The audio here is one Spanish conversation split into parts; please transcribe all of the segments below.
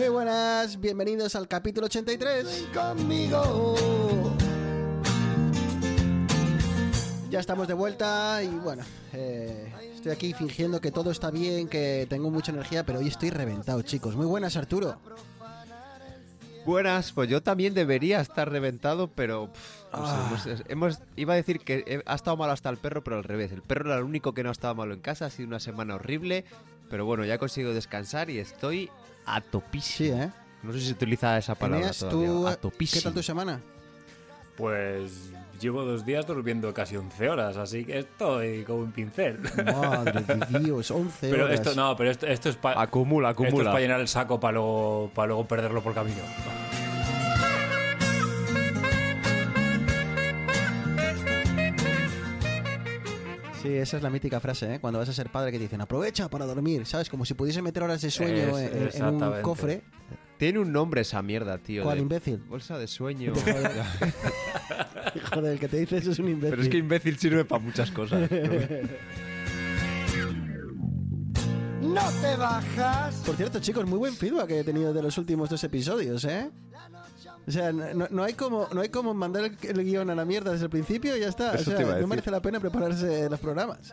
Muy buenas, bienvenidos al capítulo 83. ven conmigo. Ya estamos de vuelta y bueno, eh, estoy aquí fingiendo que todo está bien, que tengo mucha energía, pero hoy estoy reventado, chicos. Muy buenas, Arturo. Buenas, pues yo también debería estar reventado, pero pff, no sé, Ah. hemos, hemos- iba a decir que eh, ha estado malo hasta el perro, pero al revés. El perro era el único que no ha estado malo en casa, ha sido una semana horrible, pero bueno, ya he conseguido descansar y estoy a topísimo. Sí, ¿eh? No sé si se utiliza esa palabra Eneas, todavía. tú, a topísimo. ¿qué tal tu semana? Pues llevo dos días durmiendo casi 11 horas, así que estoy como un pincel. Madre de Dios, 11 Pero horas. esto no, pero esto, esto es para Acumula, esto es acumula. para llenar el saco para luego, para luego perderlo por camino. Sí, esa es la mítica frase, ¿eh? Cuando vas a ser padre que te dicen, aprovecha para dormir, ¿sabes? Como si pudiese meter horas de sueño Es- en- en, un cofre. Tiene un nombre esa mierda, tío. ¿Cuál de imbécil? Bolsa de sueño. Joder, el que te dice eso es un imbécil. pero es que imbécil sirve para muchas cosas. No te bajas. Por cierto, chicos, muy buen feedback que he tenido de los últimos dos episodios, ¿eh? O sea, no, no hay como no hay como mandar el, el guion a la mierda desde el principio y ya está. Eso o te sea, iba a no merece la pena prepararse los programas.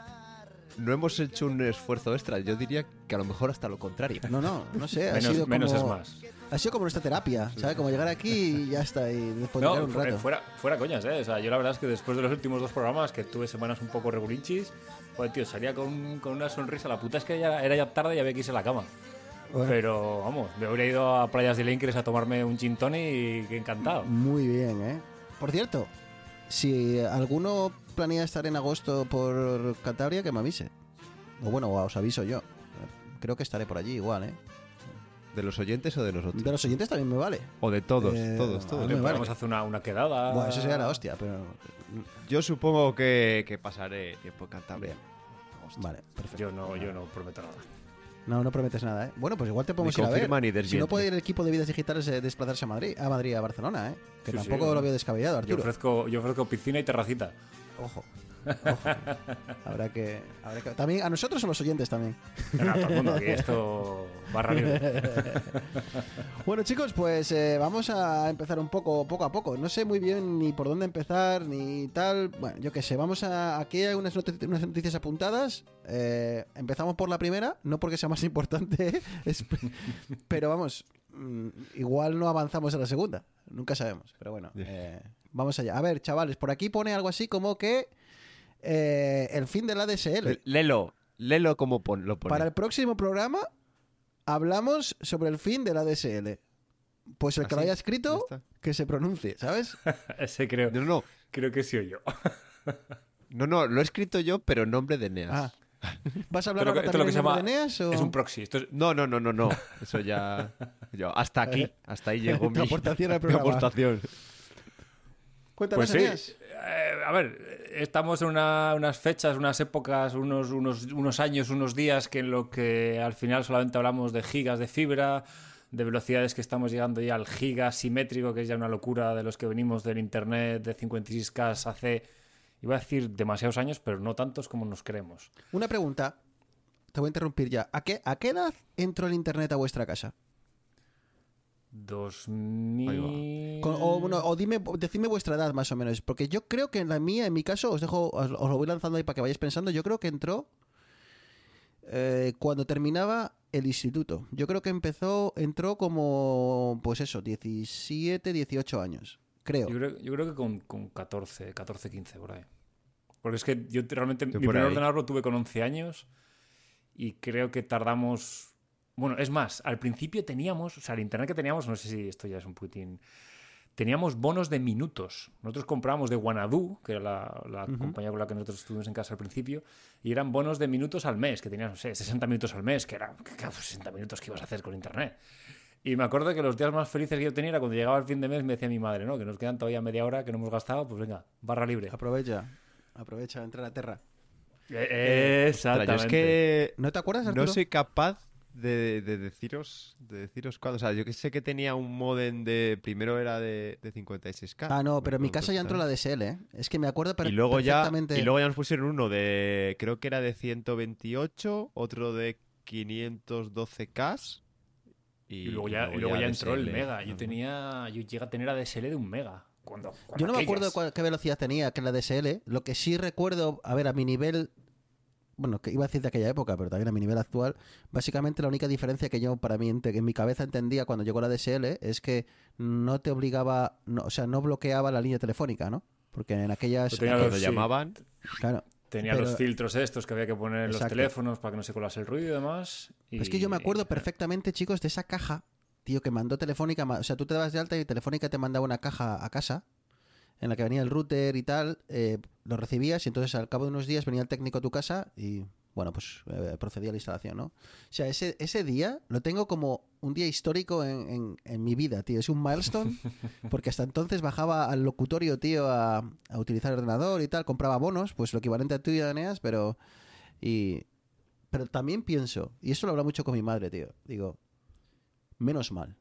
no hemos hecho un esfuerzo extra. Yo diría que a lo mejor hasta lo contrario. No, no, no sé. Ha Menos- sido menos como, es más. Ha sido como nuestra terapia, ¿sabes? Como llegar aquí y ya está, y después de No, un rato. fuera, fuera coñas, ¿eh? O sea, yo la verdad es que después de los últimos dos programas, que tuve semanas un poco regulinchis, joder, tío, salía con, con una sonrisa. La puta es que ya, era ya tarde y había que irse a la cama. Bueno. Pero, vamos, me habría ido a Playas de Lincres a tomarme un gin tonic y que encantado. Muy bien, ¿eh? Por cierto, si alguno planea estar en agosto por Cantabria, que me avise. O bueno, os aviso yo. Creo que estaré por allí igual, ¿eh? ¿De los oyentes o de nosotros? De los oyentes también me vale. O de todos, Eh, todos, todos. vale. Podemos hacer una, una quedada. Bueno, eso sería la hostia, pero... Yo supongo que, que pasaré tiempo en Cantabria. Vale, perfecto. Yo no, yo no prometo nada. No, no prometes nada, ¿eh? Bueno, pues igual te podemos Ni ir a ver. si no puede ir el equipo de vidas digitales eh, desplazarse a Madrid, a Madrid, a Barcelona, ¿eh? Que Sí, tampoco sí. lo veo descabellado, Yo Arturo. ofrezco, yo ofrezco piscina y terracita. Ojo. Ojo. habrá, que, habrá que... También a nosotros o los oyentes también. Venga, todo el mundo aquí, esto barra libre. Bueno chicos, pues eh, vamos a empezar un poco, poco a poco. No sé muy bien ni por dónde empezar ni tal. Bueno, yo qué sé, vamos a... Aquí hay unas, noti- unas noticias apuntadas. Eh, empezamos por la primera, no porque sea más importante, es- pero vamos, mm, igual no avanzamos a la segunda. Nunca sabemos, pero bueno, eh, vamos allá. A ver, chavales, por aquí pone algo así como que eh, el fin de la DSL. Lelo, lelo como pon- lo pone. Para el próximo programa hablamos sobre el fin de la DSL. Pues el ¿Ah, que lo haya escrito, que se pronuncie, ¿sabes? Ese creo, No, no, creo que sí o yo. no, no, lo he escrito yo, pero en nombre de Neas. Ah. ¿Vas a hablar ahora también lo que en se nombre llama de Eneas, o- es un proxy. Esto es- No, no, no, no, no. Eso ya. Yo, hasta aquí, hasta ahí llegó mi, aportación al mi programa. aportación. Cuéntanos, Pues sí. Eh, a ver, estamos en una- unas fechas, unas épocas, unos, unos, unos años, unos días que en lo que al final solamente hablamos de gigas de fibra, de velocidades que estamos llegando ya al giga simétrico, que es ya una locura de los que venimos del internet de 56K hace, iba a decir demasiados años, pero no tantos como nos creemos. Una pregunta. Te voy a interrumpir ya. ¿A qué, ¿A qué edad entró el internet a vuestra casa? 2000... Con- o, bueno, o dime, decidme vuestra edad más o menos. Porque yo creo que en la mía, en mi caso, os dejo, os, os lo voy lanzando ahí para que vayáis pensando. Yo creo que entró eh, cuando terminaba el instituto. Yo creo que empezó, entró como, pues eso, 17, 18 años. Creo. Yo creo, yo creo que con, con 14, 14, 15 por ahí. Porque es que yo realmente Yo mi primer ahí. ordenador lo tuve con 11 años y creo que tardamos... Bueno, es más, al principio teníamos, o sea, el internet que teníamos, no sé si esto ya es un putín, teníamos bonos de minutos. Nosotros comprábamos de Wanadu, que era la, la compañía con la que nosotros estuvimos en casa al principio, y eran bonos de minutos al mes, que tenías, no sé, 60 minutos al mes, que era, que, claro, 60 minutos que ibas a hacer con internet. Y me acuerdo que los días más felices que yo tenía era cuando llegaba el fin de mes me decía mi madre, ¿no? Que nos quedan todavía media hora que no hemos gastado, pues venga, barra libre. Aprovecha. Aprovecha, entra a la tierra. Eh, Ostras, Exactamente. yo es que ¿No te acuerdas, Arturo? no soy capaz de, de deciros de deciros cuándo. O sea, yo que sé que tenía un modem de... Primero era de, de 56K. Ah, no, pero en mi casa ya entró la DSL, ¿eh? Es que me acuerdo per- y luego ya perfectamente. y luego ya nos pusieron uno de creo que era de 128 otro de 512k y, Y luego ya, y luego ya entró el DSL. mega. Yo tenía. Yo llegué a tener ADSL de un mega. Cuando, cuando Yo no me acuerdo cuál- qué velocidad tenía que la DSL. Lo que sí recuerdo, a ver, a mi nivel. Bueno, que iba a decir de aquella época, pero también a mi nivel actual. Básicamente la única diferencia que yo, para mí, en mi cabeza entendía cuando llegó la DSL es que no te obligaba, no, o sea, no bloqueaba la línea telefónica, ¿no? Porque en aquellas. Tenía los- sí. llamaban Claro. Tenía Pero- los filtros estos que había que poner en los teléfonos para que no se colase el ruido y demás. y- Es que yo me acuerdo perfectamente, chicos, de esa caja, tío, que mandó Telefónica. O sea, tú te dabas de alta y Telefónica te mandaba una caja a casa en la que venía el router y tal. eh, lo recibías y entonces al cabo de unos días venía el técnico a tu casa y, bueno, pues eh, procedía a la instalación, ¿no? O sea, ese, ese día lo tengo como un día histórico en, en- en mi vida, tío. Es un milestone porque hasta entonces bajaba al locutorio, tío, a, a utilizar el ordenador y tal. Compraba bonos, pues lo equivalente a tú y a Eneas, pero... Y, pero también pienso, y esto lo hablo mucho con mi madre, tío. Digo, menos mal.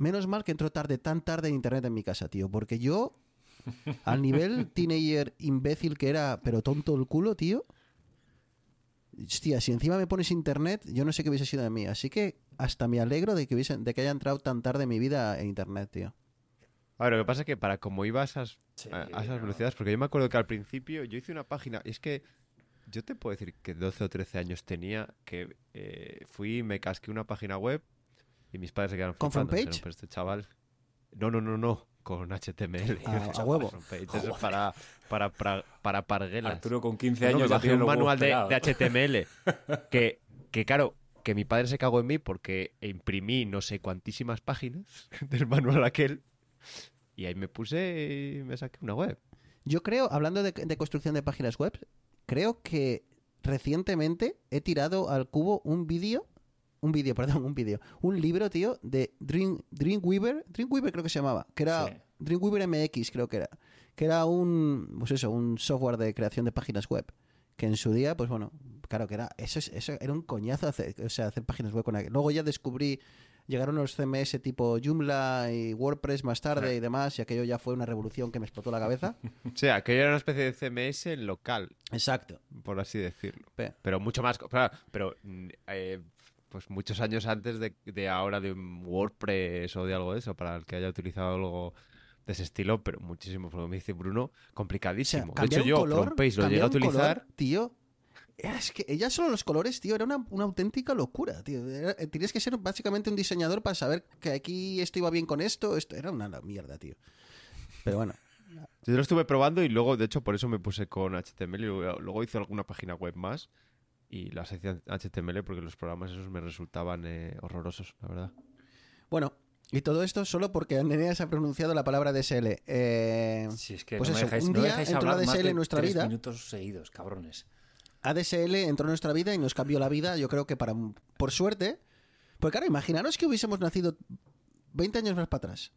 Menos mal que entró tarde, tan tarde en internet en mi casa, tío. Porque yo, al nivel teenager imbécil que era, pero tonto el culo, tío. Hostia, si encima me pones internet, yo no sé qué hubiese sido de mí. Así que hasta me alegro de que, hubiese, de que haya entrado tan tarde en mi vida en internet, tío. a ver lo que pasa es que para como iba a esas Sí, a, a esas no. velocidades porque yo me acuerdo que al principio yo hice una página y es que yo te puedo decir que 12 o 13 años tenía que eh, fui y me casqué una página web y mis padres se quedaron ¿Con Frontpage? "Pero este chaval no no no no con HTML A- a huevo. Eso es para para para, para parguelas Arturo con 15 No, no, años ya tiene un manual de, de HTML que, que claro, que mi padre se cagó en mí porque imprimí no sé cuantísimas páginas del manual aquel y ahí me puse y me saqué una web. Yo creo, hablando de, de construcción de páginas web, creo que recientemente he tirado al cubo un vídeo, un vídeo, perdón, un vídeo, un libro, tío, de Dream, Dreamweaver, Dreamweaver creo que se llamaba, que era Sí. Dreamweaver MX, creo que era, que era un, pues eso, un software de creación de páginas web, que en su día, pues bueno, claro que era, eso, es- eso era un coñazo hacer, o sea, hacer páginas web con aquello. Luego ya descubrí Llegaron los CMS tipo Joomla y WordPress más tarde y demás, y aquello ya fue una revolución que me explotó la cabeza. O sea, aquello era una especie de CMS local, Exacto. por así decirlo. Pe- Pero mucho más. Claro, pero mm, eh, pues muchos años antes de, de ahora de un WordPress o de algo de eso, para el que haya utilizado algo de ese estilo, pero muchísimo, como me dice Bruno, O sea, complicadísimo. de cambiar hecho, yo color, lo llegué a color, utilizar. tío. Es que ya solo los colores, tío, era una, una auténtica locura, tío. Era- eh, tenías que ser básicamente un diseñador para saber que aquí esto iba bien con esto. Esto era una mierda, tío. Pero bueno, Yo lo estuve probando y luego, de hecho, por eso me puse con HTML y luego, luego hice alguna página web más y las en HTML porque los programas esos me resultaban eh, horrorosos, la verdad. bueno. Y todo esto solo porque Eneas ha pronunciado la palabra DSL. Eh, Si es que Pues no eso, dejáis, un no día dejáis entró la DSL en nuestra tres vida. minutos seguidos, cabrones. ADSL entró en nuestra vida y nos cambió la vida, yo creo que para por suerte. Porque claro, imaginaros que hubiésemos nacido 20 años más para atrás.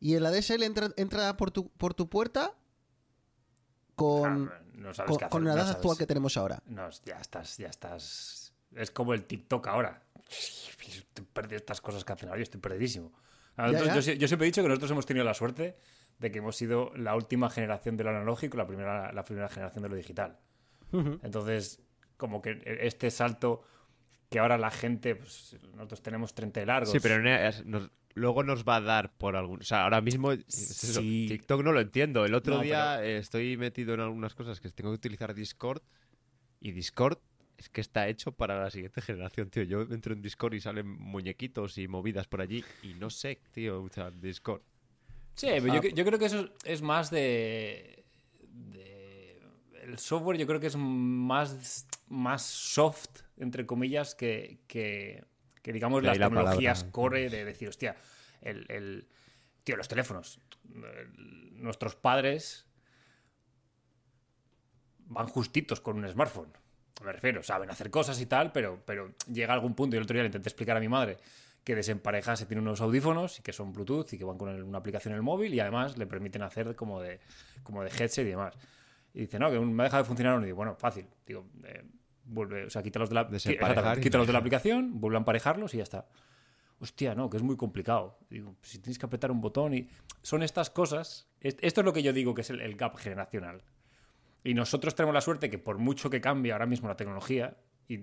Y el ADSL entra, entra por, tu, por tu puerta con, no sabes con, qué hacer, con la no edad sabes. actual que tenemos ahora. No, ya estás, ya estás. Es como el TikTok ahora. Estoy perdido estas cosas que hacen ahora, yo estoy perdidísimo. Ya, ya. Yo, sie- yo siempre he dicho que nosotros hemos tenido la suerte de que hemos sido la última generación de lo analógico, la primera, la primera generación de lo digital. Entonces, como que este salto que ahora la gente, pues, nosotros tenemos 30 de largos. Sí, pero nos- luego nos va a dar por algún... O sea, ahora mismo es eso, Sí. TikTok no lo entiendo. El otro No, día eh, estoy metido en algunas cosas que tengo que utilizar Discord y Discord es que está hecho para la siguiente generación, tío. Yo entro en Discord y salen muñequitos y movidas por allí y no sé, tío, o sea, Discord. Sí, pero yo, yo creo que eso es más de, de- El software yo creo que es más, más soft, entre comillas, que, que, que, digamos las la tecnologías palabra. core de decir, hostia, el, el- tío, los teléfonos. El- nuestros padres van justitos con un smartphone. me refiero, saben hacer cosas y tal, pero, pero llega algún punto, y el otro día le intenté explicar a mi madre que desemparejase, tiene unos audífonos y que son Bluetooth y que van con una aplicación en el móvil y además le permiten hacer como de, como de headset y demás. Y dice, no, que me ha dejado de funcionar uno. Y digo, bueno, fácil. Digo, eh, vuelve, o sea, quítalos de la, y- quítalos de la aplicación, vuelve a emparejarlos y ya está. Hostia, no, que es muy complicado. Digo, pues si tienes que apretar un botón y. Son estas cosas. es- Esto es lo que yo digo que es el, el gap generacional. Y nosotros tenemos la suerte que, por mucho que cambie ahora mismo la tecnología, y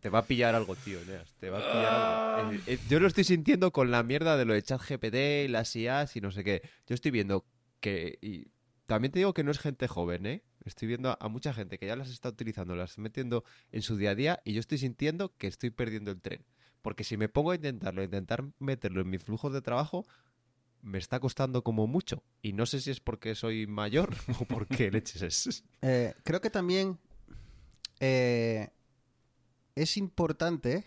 Te va a pillar algo, tío, Neas. Te va a pillar algo. Eh, eh, yo lo estoy sintiendo con la mierda de lo de ChatGPT, las IAs y no sé qué. Yo estoy viendo que. Y también te digo que no es gente joven, ¿eh? Estoy viendo a, mucha gente que ya las está utilizando, las está metiendo en su día a día y yo estoy sintiendo que estoy perdiendo el tren. Porque si me pongo a intentarlo, a intentar meterlo en mi flujo de trabajo, me está costando como mucho. Y no sé si es porque soy mayor o porque leches es. Eh, creo que también eh, es importante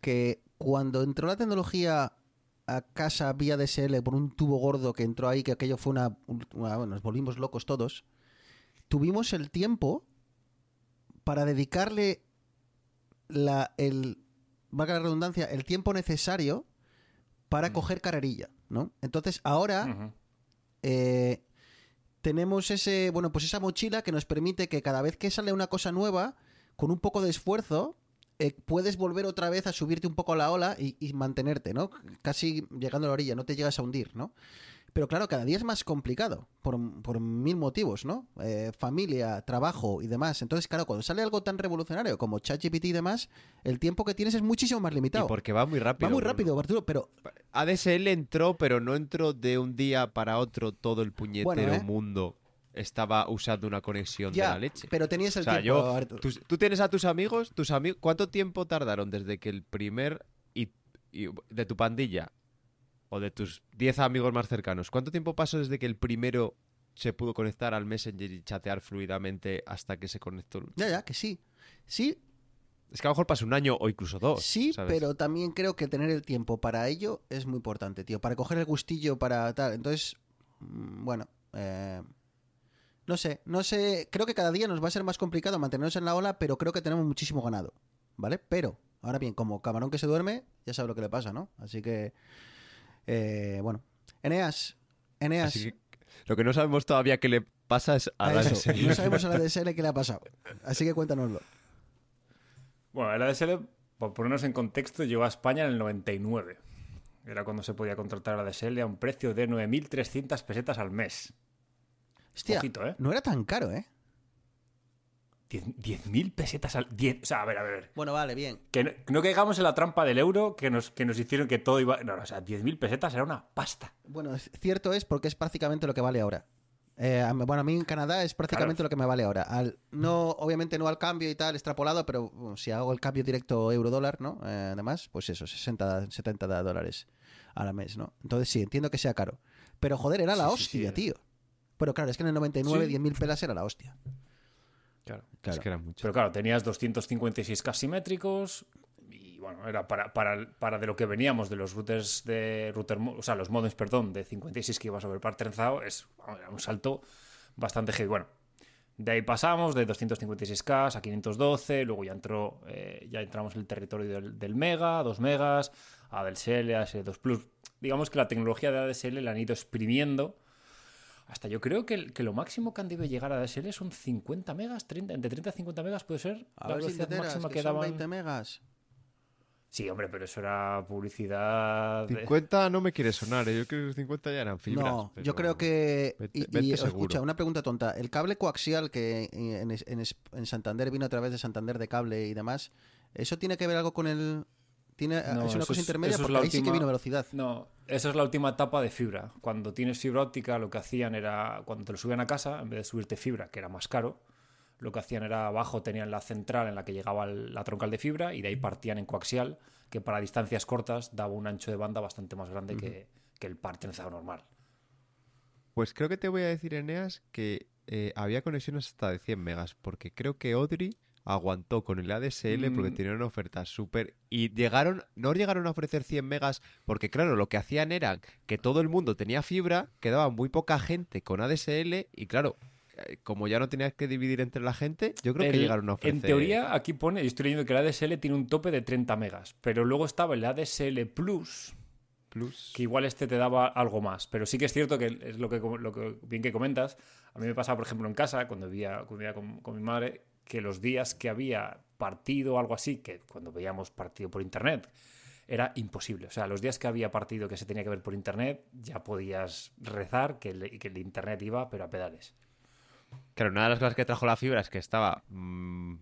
que cuando entró la tecnología a casa vía DSL por un tubo gordo que entró ahí, que aquello fue una- bueno, nos volvimos locos todos, tuvimos el tiempo para dedicarle la, el, valga la redundancia, el tiempo necesario para coger carrerilla, ¿no? Entonces ahora eh, tenemos ese, bueno, pues esa mochila que nos permite que cada vez que sale una cosa nueva, con un poco de esfuerzo, eh, puedes volver otra vez a subirte un poco a la ola y, y mantenerte, ¿no? Casi llegando a la orilla, no te llegas a hundir, ¿no? Pero claro, cada día es más complicado, por, por mil motivos, ¿no? Eh, familia, trabajo y demás. Entonces, claro, cuando sale algo tan revolucionario como ChatGPT y demás, el tiempo que tienes es muchísimo más Y limitado. porque va muy rápido. Va muy rápido, Arturo, pero ADSL entró, pero no entró de un día para otro todo el puñetero Bueno, ¿eh? mundo. Estaba usando una conexión de la leche. pero tenías el o sea, tiempo, yo, Arturo. tú tienes a tus amigos, tus amigos, ¿cuánto tiempo tardaron desde que el primer y, y- de tu pandilla o de tus 10 amigos más cercanos, cuánto tiempo pasó desde que el primero se pudo conectar al Messenger y chatear fluidamente hasta que se conectó? el- Ya, ya, que sí. Sí, Es que a lo mejor pasa un año o incluso dos. Sí, ¿sabes? pero también creo que tener el tiempo para ello es muy importante, tío. Para coger el gustillo, para tal. Entonces, mm, bueno, eh, no sé, no sé. Creo que cada día nos va a ser más complicado mantenernos en la ola, pero creo que tenemos muchísimo ganado, ¿vale? Pero, ahora bien, como camarón que se duerme, ya sabe lo que le pasa, ¿no? Así que, eh, bueno. Eneas, Eneas. Así que lo que no sabemos todavía qué le pasa es a, a la eso, ADSL. no sabemos a la DSL qué le ha pasado. Así que cuéntanoslo. Bueno, el ADSL, por ponernos en contexto, llegó a España en el 99. Era cuando se podía contratar el ADSL a un precio de 9.300 pesetas al mes. Hostia, Ojito, ¿eh? no era tan caro, ¿eh? 10 10.000 pesetas al... 10, o sea, a ver, a ver. Bueno, vale, bien. Que no, caigamos en la trampa del euro que nos, que nos hicieron que todo iba... No, no, o sea, 10.000 pesetas era una pasta. Bueno, cierto es porque es prácticamente lo que vale ahora. Eh, a bueno, a mí en Canadá es prácticamente Claro. lo que me vale ahora. Al, no, obviamente no al cambio y tal, extrapolado, pero bueno, si hago el cambio directo euro-dólar, ¿no? Eh, además, pues eso, 60, 70 dólares al mes, ¿no? Entonces sí, entiendo que sea caro. Pero joder, era la Sí, sí, sí, hostia, tío. Pero claro, es que en el 99, Sí. 10.000 pelas era la hostia. Claro. Claro. Es que era mucho. Pero claro, tenías 256K simétricos y bueno, era para, para, para de lo que veníamos de los routers de router, o sea, los modems, perdón, de 56 que ibas a ver par trenzado, es era un salto bastante heavy. Bueno, de ahí pasamos de 256K a 512, luego ya entró, eh, ya entramos en el territorio del, del mega, 2 megas, ADSL, ADSL2 Plus. Digamos que la tecnología de ADSL la han ido exprimiendo hasta yo creo que, el- que lo máximo que han debido llegar a ADSL son 50 megas, 30, entre 30 y 50 megas puede ser A la ver si te velocidad enteras, máxima que que son daban. 20 megas. Sí, hombre, pero eso era publicidad. de- 50 no me quiere sonar, ¿eh? yo creo que 50 ya eran fibras. No, yo creo que. Vete- y- y, escucha, una pregunta tonta. El cable coaxial que en, en- en Santander vino a través de Santander de cable y demás, ¿eso tiene que ver algo con el. Tiene, No, es una eso cosa es- intermedia es porque sí que última- vino velocidad. No, esa es la última etapa de fibra. Cuando tienes fibra óptica, lo que hacían era, cuando te lo subían a casa, en vez de subirte fibra, que era más caro, lo que hacían era abajo tenían la central en la que llegaba el- la troncal de fibra y de ahí partían en coaxial, que para distancias cortas daba un ancho de banda bastante más grande que, que el par trenzado normal. Pues creo que te voy a decir, Eneas, que eh, había conexiones hasta de 100 megas, porque creo que Audrey aguantó con el ADSL porque Mm. tenían ofertas súper... Y llegaron, no llegaron a ofrecer 100 megas, porque claro, lo que hacían era que todo el mundo tenía fibra, quedaba muy poca gente con ADSL, y claro, eh, como ya no tenías que dividir entre la gente, yo creo que llegaron a ofrecer. En teoría, aquí pone, y estoy leyendo que el ADSL tiene un tope de 30 megas, pero luego estaba el ADSL Plus, Plus. que igual este te daba algo más. Pero sí que es cierto que es lo que, lo que bien que comentas. A mí me pasaba, por ejemplo, en casa, cuando vivía, cuando vivía con, con mi madre, que los días que había partido o algo así, que cuando veíamos partido por internet, era imposible. O sea, los días que había partido que se tenía que ver por internet, ya podías rezar que el, que el internet iba, pero a pedales. Claro, una de las cosas que trajo la fibra es que estaba mm,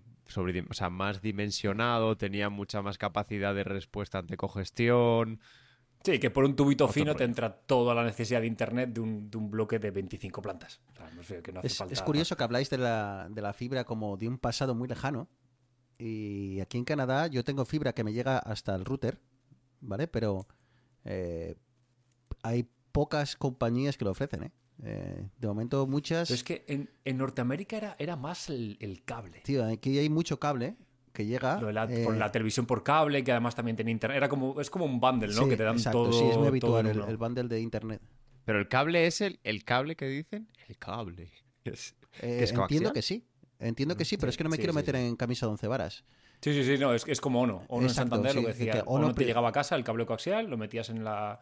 más dimensionado, tenía mucha más capacidad de respuesta ante congestión. Sí, que por un tubito fino te entra toda la necesidad de internet de un, de un bloque de 25 plantas. O sea, no sé, que no hace Es, falta es curioso que habláis de la, de la fibra como de un pasado muy lejano. Y aquí en Canadá yo tengo fibra que me llega hasta el router, ¿vale? Pero eh, hay pocas compañías que lo ofrecen, ¿eh? Eh, de momento muchas... Pero es que en, en Norteamérica era, era más el, el cable. Tío, aquí hay mucho cable que llega... Lo de la, eh, por la televisión por cable, que además también tenía internet. Era como, es como un bundle, ¿no? sí, que te dan exacto, todo. Sí, es muy habitual el, bundle de internet. Pero el cable es el, el cable que dicen. El cable. Es- Eh, ¿Que es entiendo que sí. Entiendo que sí, pero Sí, es que no me sí, quiero sí, meter sí. en camisa de once varas. Sí, sí, sí, no, es, es como Ono. Ono Exacto, en Santander sí, lo que que- decía. que Ono, Ono te llegaba a casa, el cable coaxial, lo metías en la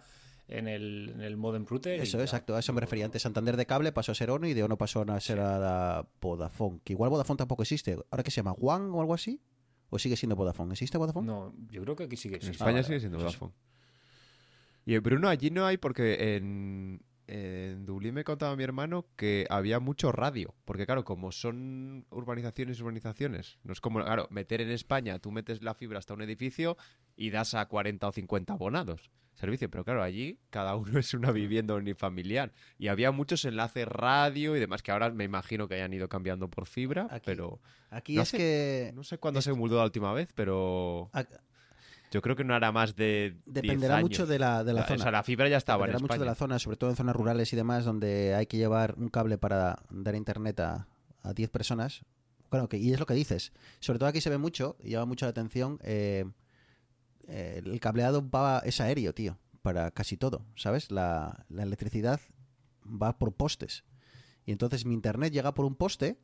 en el, en el modem router. Eso, exacto, a eso me refería antes. Santander de cable pasó a ser ONO y de ONO pasó a ser a la Vodafone. Que igual Vodafone tampoco existe. ¿Ahora qué se llama? ¿One o algo así? ¿O sigue siendo Vodafone? ¿Existe Vodafone? No, yo creo que aquí sigue. En. España Ah, sigue siendo pues. Vodafone. Y en Bruno, allí no hay porque en, en Dublín me contaba mi hermano que había mucho radio. Porque claro, como son urbanizaciones y urbanizaciones, no es como, claro, meter en España, tú metes la fibra hasta un edificio y das a 40 o 50 abonados servicio. Pero claro, allí cada uno es una vivienda unifamiliar. Y había muchos enlaces radio y demás que ahora me imagino que hayan ido cambiando por fibra, Aquí- pero Aquí No es sé, que... no sé cuándo se mudó la última vez, pero yo creo que no hará más de 10 dependerá años. mucho de la, de la O zona. sea, la fibra ya estaba en Dependerá mucho España. de la zona, sobre todo en zonas rurales y demás, donde hay que llevar un cable para dar internet a, a 10 personas. Claro, que, y es lo que dices. Sobre todo aquí se ve mucho, y llama mucho la atención, eh, el cableado va, es aéreo, tío, para casi todo, ¿sabes? La, la electricidad va por postes. Y entonces mi internet llega por un poste,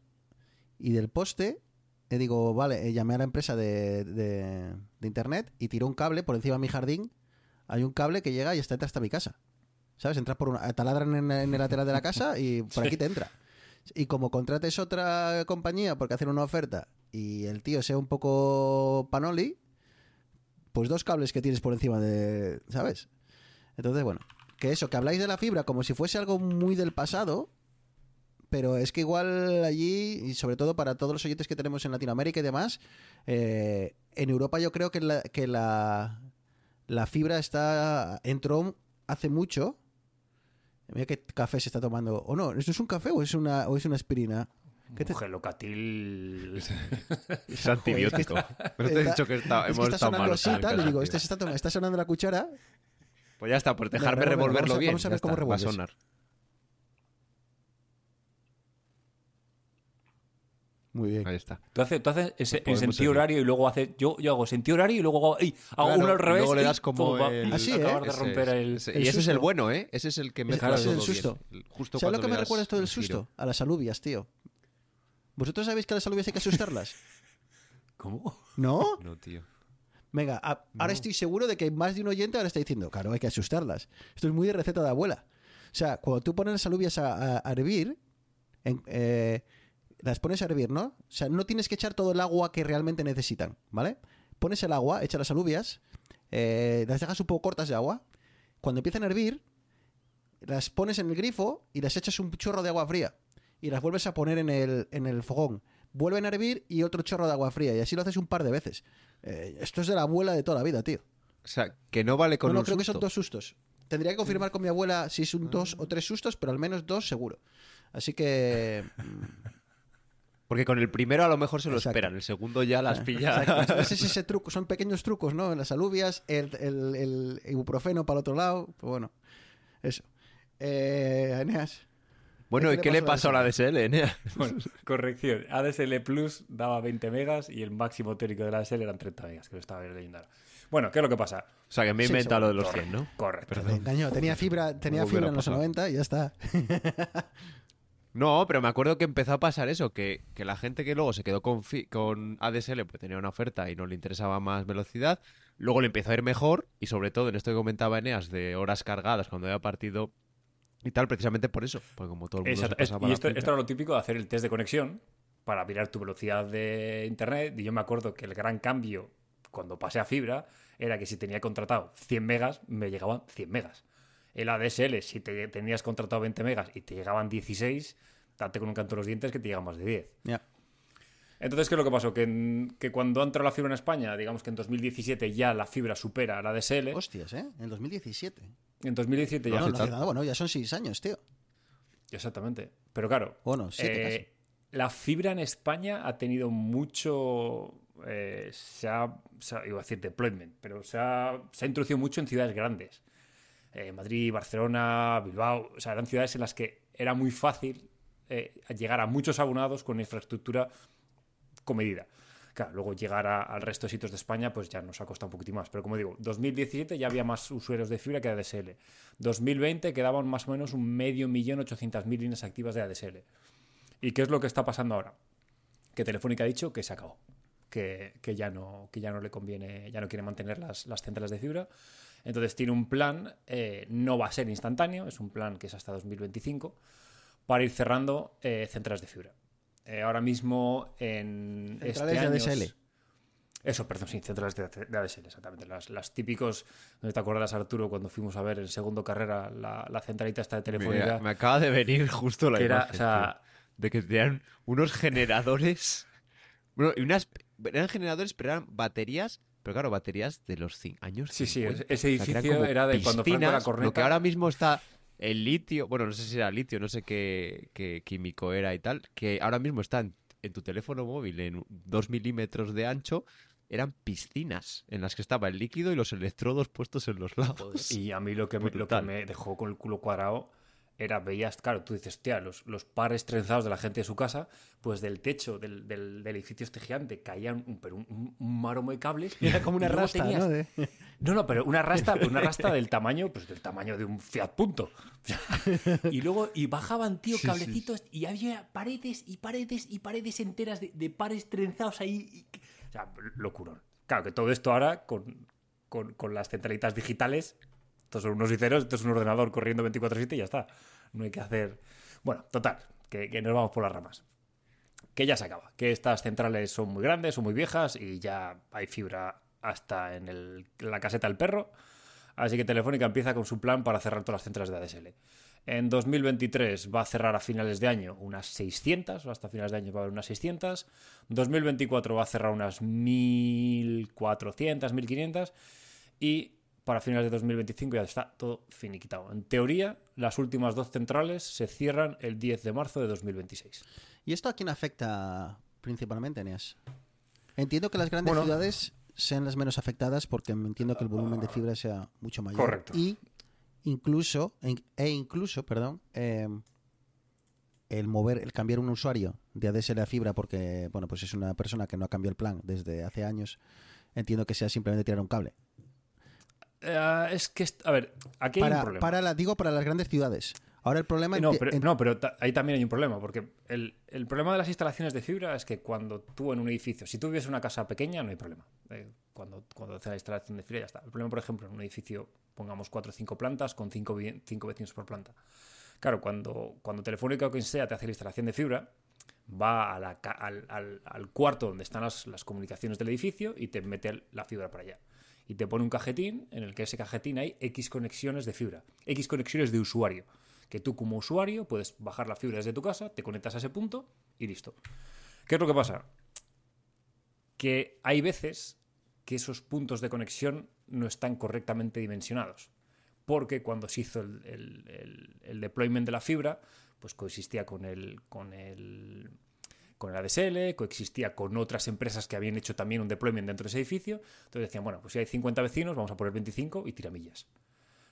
y del poste, eh, digo, vale, eh, llamé a la empresa de, de- de internet y tiró un cable por encima de mi jardín. Hay un cable que llega y está entra hasta mi casa. ¿Sabes? Entras por una. Taladran en, en el lateral de la casa y por aquí te entra. Y como contrates otra compañía porque hacen una oferta y el tío sea un poco panoli, pues dos cables que tienes por encima de. ¿Sabes? Entonces, bueno, que eso, que habláis de la fibra como si fuese algo muy del pasado, pero es que igual allí, y sobre todo para todos los oyentes que tenemos en Latinoamérica y demás, eh, en Europa yo creo que la, que la, la fibra está entró hace mucho. Mira qué café se está tomando. O no, ¿esto es un café o es una, o es una aspirina? ¿Qué te- Un gelocatil. Es antibiótico. Pero te he dicho que está, es que hemos está estado mal. así y tal, y digo, este se está, toma- está sonando la cuchara. Pues ya está, pues dejarme revuelve, revolverlo vamos a- bien. vamos a ya ver cómo está, va a sonar. Muy bien. Ahí está. Tú haces, tú haces ese- en Podemos sentido seguir. horario y luego haces. Yo, yo hago sentido horario y luego hago, ¡ay! hago Claro, uno al revés. luego le das como el- Así, ¿eh? acabas de Ese romper es, el. ese- el y ese es el bueno, ¿eh? Ese es el que mezcla claro, ese es el bien. susto. El- Justo ¿Sabes lo que me recuerda esto del susto? A las alubias, tío. ¿Vosotros sabéis que a las alubias hay que asustarlas? ¿Cómo? ¿No? No, tío. Venga, a- ahora estoy seguro de que más de un oyente ahora está diciendo, claro, hay que asustarlas. Esto es muy de receta de abuela. O sea, cuando tú pones las alubias a, a- a hervir, en- eh, las pones a hervir, ¿no? O sea, no tienes que echar todo el agua que realmente necesitan, ¿vale? Pones el agua, echas las alubias, eh, las dejas un poco cortas de agua. Cuando empiezan a hervir, las pones en el grifo y las echas un chorro de agua fría. Y las vuelves a poner en el, en el fogón. Vuelven a hervir y otro chorro de agua fría. Y así lo haces un par de veces. Eh, esto es de la abuela de toda la vida, tío. O sea, que no vale con no, no, un creo que son dos sustos. Tendría que confirmar con mi abuela si son dos o tres sustos, pero al menos dos seguro. Así que... mm, Porque con el primero a lo mejor se lo Exacto. esperan, el segundo ya las pilla. Exacto. Ese es ese truco, son pequeños trucos, ¿no? En las alubias, el, el, el ibuprofeno para el otro lado, pues bueno, eso. Eh, Eneas. Bueno, ¿Qué ¿y le qué le pasó a la DSL, Enea? Bueno, corrección. ADSL Plus daba 20 megas y el máximo teórico de la ADSL eran 30 megas, que lo estaba leyendo ahora. Bueno, ¿qué es lo que pasa? O sea, que me he Sí, inventado lo de los seguro. 100, ¿no? Correcto. Te engañó, tenía fibra, tenía ¿Cómo hubiera fibra en los pasado? 90 y ya está. No, pero me acuerdo que empezó a pasar eso, que, que la gente que luego se quedó con, fi- con ADSL pues tenía una oferta y no le interesaba más velocidad, luego le empezó a ir mejor y sobre todo en esto que comentaba Eneas de horas cargadas cuando había partido y tal, precisamente por eso, porque como todo el mundo Exacto. se Es- pasaba y la esto, era lo típico de hacer el test de conexión para mirar tu velocidad de internet. Y yo me acuerdo que el gran cambio cuando pasé a fibra era que si tenía contratado 100 megas, me llegaban 100 megas. El ADSL, si te, tenías contratado 20 megas y te llegaban 16, date con un canto de los dientes que te llegan más de 10. Ya. Entonces, ¿qué es lo que pasó? Que, en- que cuando entró la fibra en España, digamos que en 2017 ya la fibra supera a la ADSL. Hostias, ¿eh? En 2017. En 2017 ya No, bueno, ya son seis años, tío. Exactamente. Pero claro, Bueno, siete eh, la fibra en España ha tenido mucho. eh, se, ha, se ha- iba a decir deployment, pero se ha, se ha introducido mucho en ciudades grandes. Eh, Madrid, Barcelona, Bilbao. O sea, eran ciudades en las que era muy fácil llegar a muchos abonados con infraestructura comedida. Luego llegar al resto de sitios de España, pues ya nos ha costado un poquitín más. Pero como digo, 2017 ya había más usuarios de fibra que de ADSL. 2020 quedaban más o menos un medio millón ochocientas mil líneas activas de ADSL. ¿Y qué es lo que está pasando ahora? Que Telefónica ha dicho que se acabó. Que, que ya, no, que ya no le conviene, ya no quiere mantener las, las centrales de fibra. Entonces tiene un plan, eh, no va a ser instantáneo, es un plan que es hasta 2025, para ir cerrando eh, centrales de fibra. Eh, ahora mismo en Centrales este de año- ADSL. Eso, perdón, sí, centrales de, de ADSL, exactamente. Las, las típicos, ¿no te acuerdas, Arturo, cuando fuimos a ver en segundo carrera la, la centralita esta de Telefónica? Mira, me acaba de venir justo la que era, imagen, o sea, tío, de que tenían unos generadores. Bueno, y unas eran generadores, pero eran baterías, pero claro, baterías de los años. Sí, sí, 50. ese O sea, edificio era de cuando Franco era piscinas, Lo corneta. que ahora mismo está el litio, bueno, no sé si era litio, no sé qué, qué químico era y tal, que ahora mismo está en, en tu teléfono móvil en 2 milímetros de ancho, eran piscinas en las que estaba el líquido y los electrodos puestos en los lados. Y a mí lo que, me, lo que me dejó con el culo cuadrado era, veías, claro, tú dices, hostia, los, los pares trenzados de la gente de su casa, pues del techo del, del- del edificio este gigante caían un, pero un, un- maromo de cables. Era como una rasta, tenías- ¿no? De- No, no, pero una rasta, una rasta del tamaño, pues del tamaño de un Fiat Punto. Y luego, y bajaban, tío, Sí, sí. cablecitos, y había paredes y paredes y paredes enteras de, de pares trenzados ahí. y- o sea, locurón. Claro, que todo esto ahora con, con, con las centralitas digitales, estos son unos y ceros, esto es un ordenador corriendo 24-7 y ya está. No hay que hacer. Bueno, total, que, nos vamos por las ramas. Que ya se acaba, que estas centrales son muy grandes, son muy viejas y ya hay fibra hasta en la caseta del perro. Así que Telefónica empieza con su plan para cerrar todas las centrales de ADSL. En 2023 va a cerrar a finales de año unas 600, o hasta finales de año va a haber unas 600. 2024 va a cerrar unas 1400, 1500. Y para finales de 2025 ya está todo finiquitado. En teoría, las últimas dos centrales se cierran el 10 de marzo de 2026. ¿Y esto a quién afecta principalmente, Eneas? Entiendo que las grandes Bueno. ciudades sean las menos afectadas porque entiendo que el volumen de fibra sea mucho mayor. Correcto. Y incluso, e incluso, perdón, eh, el mover, el cambiar un usuario de ADSL a fibra porque, bueno, pues es una persona que no ha cambiado el plan desde hace años, entiendo que sea simplemente tirar un cable. Eh, es que, a ver, aquí hay un problema. para la, digo, para las grandes ciudades. Ahora el problema... No, pero, en- no, pero ta- ahí también hay un problema, porque el, el problema de las instalaciones de fibra es que cuando tú en un edificio, si tú vives en una casa pequeña, no hay problema. Eh, cuando, cuando haces la instalación de fibra ya está. El problema, por ejemplo, en un edificio, pongamos cuatro o cinco plantas con cinco, cinco vecinos por planta. Claro, cuando, cuando Telefónica o quien sea te hace la instalación de fibra, va a la ca- al, al- al cuarto donde están las, las comunicaciones del edificio y te mete la fibra para allá. Y te pone un cajetín en el que ese cajetín hay X conexiones de fibra, X conexiones de usuario. Que tú como usuario puedes bajar la fibra desde tu casa, te conectas a ese punto y listo. ¿Qué es lo que pasa? Que hay veces que esos puntos de conexión no están correctamente dimensionados. Porque cuando se hizo el, el- el- deployment de la fibra, pues coexistía con el, con el, con el ADSL, coexistía con otras empresas que habían hecho también un deployment dentro de ese edificio. Entonces decían, bueno, pues si hay 50 vecinos, vamos a poner 25 y tiramillas.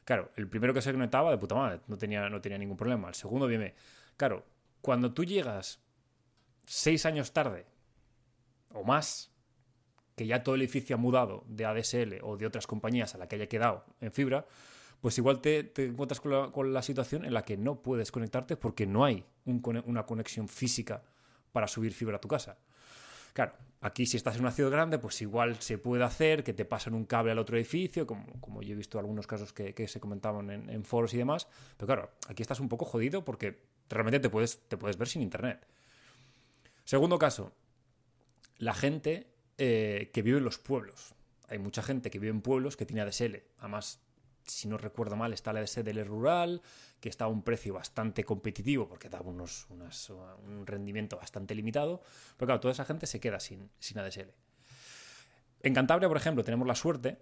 Claro, el primero que se conectaba, de puta madre, no tenía, no tenía ningún problema. El segundo, bien, claro, cuando tú llegas seis años tarde o más, que ya todo el edificio ha mudado de ADSL o de otras compañías a la que haya quedado en fibra, pues igual te, encuentras con la, situación en la que no puedes conectarte porque no hay una conexión física para subir fibra a tu casa. Claro, aquí si estás en una ciudad grande, pues igual se puede hacer que te pasen un cable al otro edificio, como, como yo he visto algunos casos que, se comentaban en, en foros y demás. Pero claro, aquí estás un poco jodido porque realmente te puedes, te puedes ver sin internet. Segundo caso, la gente eh, que vive en los pueblos. Hay mucha gente que vive en pueblos que tiene ADSL. Además, si no recuerdo mal, está la ADSL rural, que está a un precio bastante competitivo porque da unos, un rendimiento bastante limitado. Pero claro, toda esa gente se queda sin, sin ADSL. En Cantabria, por ejemplo, tenemos la suerte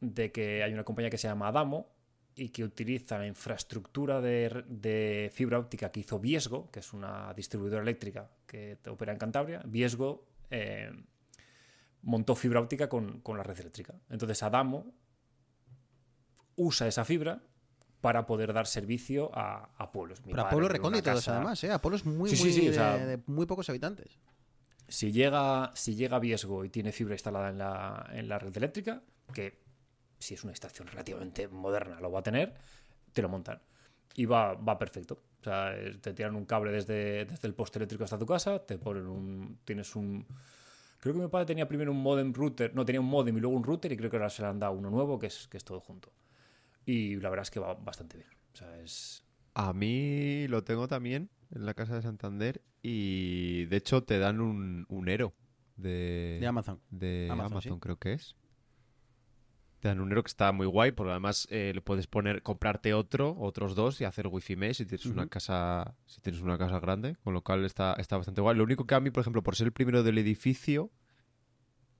de que hay una compañía que se llama Adamo y que utiliza la infraestructura de, de fibra óptica que hizo Viesgo, que es una distribuidora eléctrica que opera en Cantabria. Viesgo eh, montó fibra óptica con, con la red eléctrica. Entonces Adamo usa esa fibra para poder dar servicio a, a pueblos. Mi Para padre pueblos recónditos, casa- además, ¿eh? A pueblos muy, Sí, muy, sí, de, sea- de muy pocos habitantes. Si llega, si llega a Viesgo y tiene fibra instalada en la, en la red eléctrica, que si es una estación relativamente moderna lo va a tener, te lo montan. Y va, va perfecto. O sea, te tiran un cable desde, desde el poste eléctrico hasta tu casa, te ponen un. Tienes un. Creo que mi padre tenía primero un modem router. No, tenía un modem y luego un router, y creo que ahora se le han dado uno nuevo, que es, que es todo junto. Y la verdad es que va bastante bien. O sea, es. A mí lo tengo también en la casa de Santander y de hecho te dan un, un Ero de, De Amazon. de Amazon, Amazon, sí. creo que es. Te dan un Ero que está muy guay porque además eh, le puedes poner, comprarte otro, otros dos y hacer wifi mesh si tienes una casa, si tienes una casa grande, con lo cual está, está bastante guay. Lo único que a mí, por ejemplo, por ser el primero del edificio,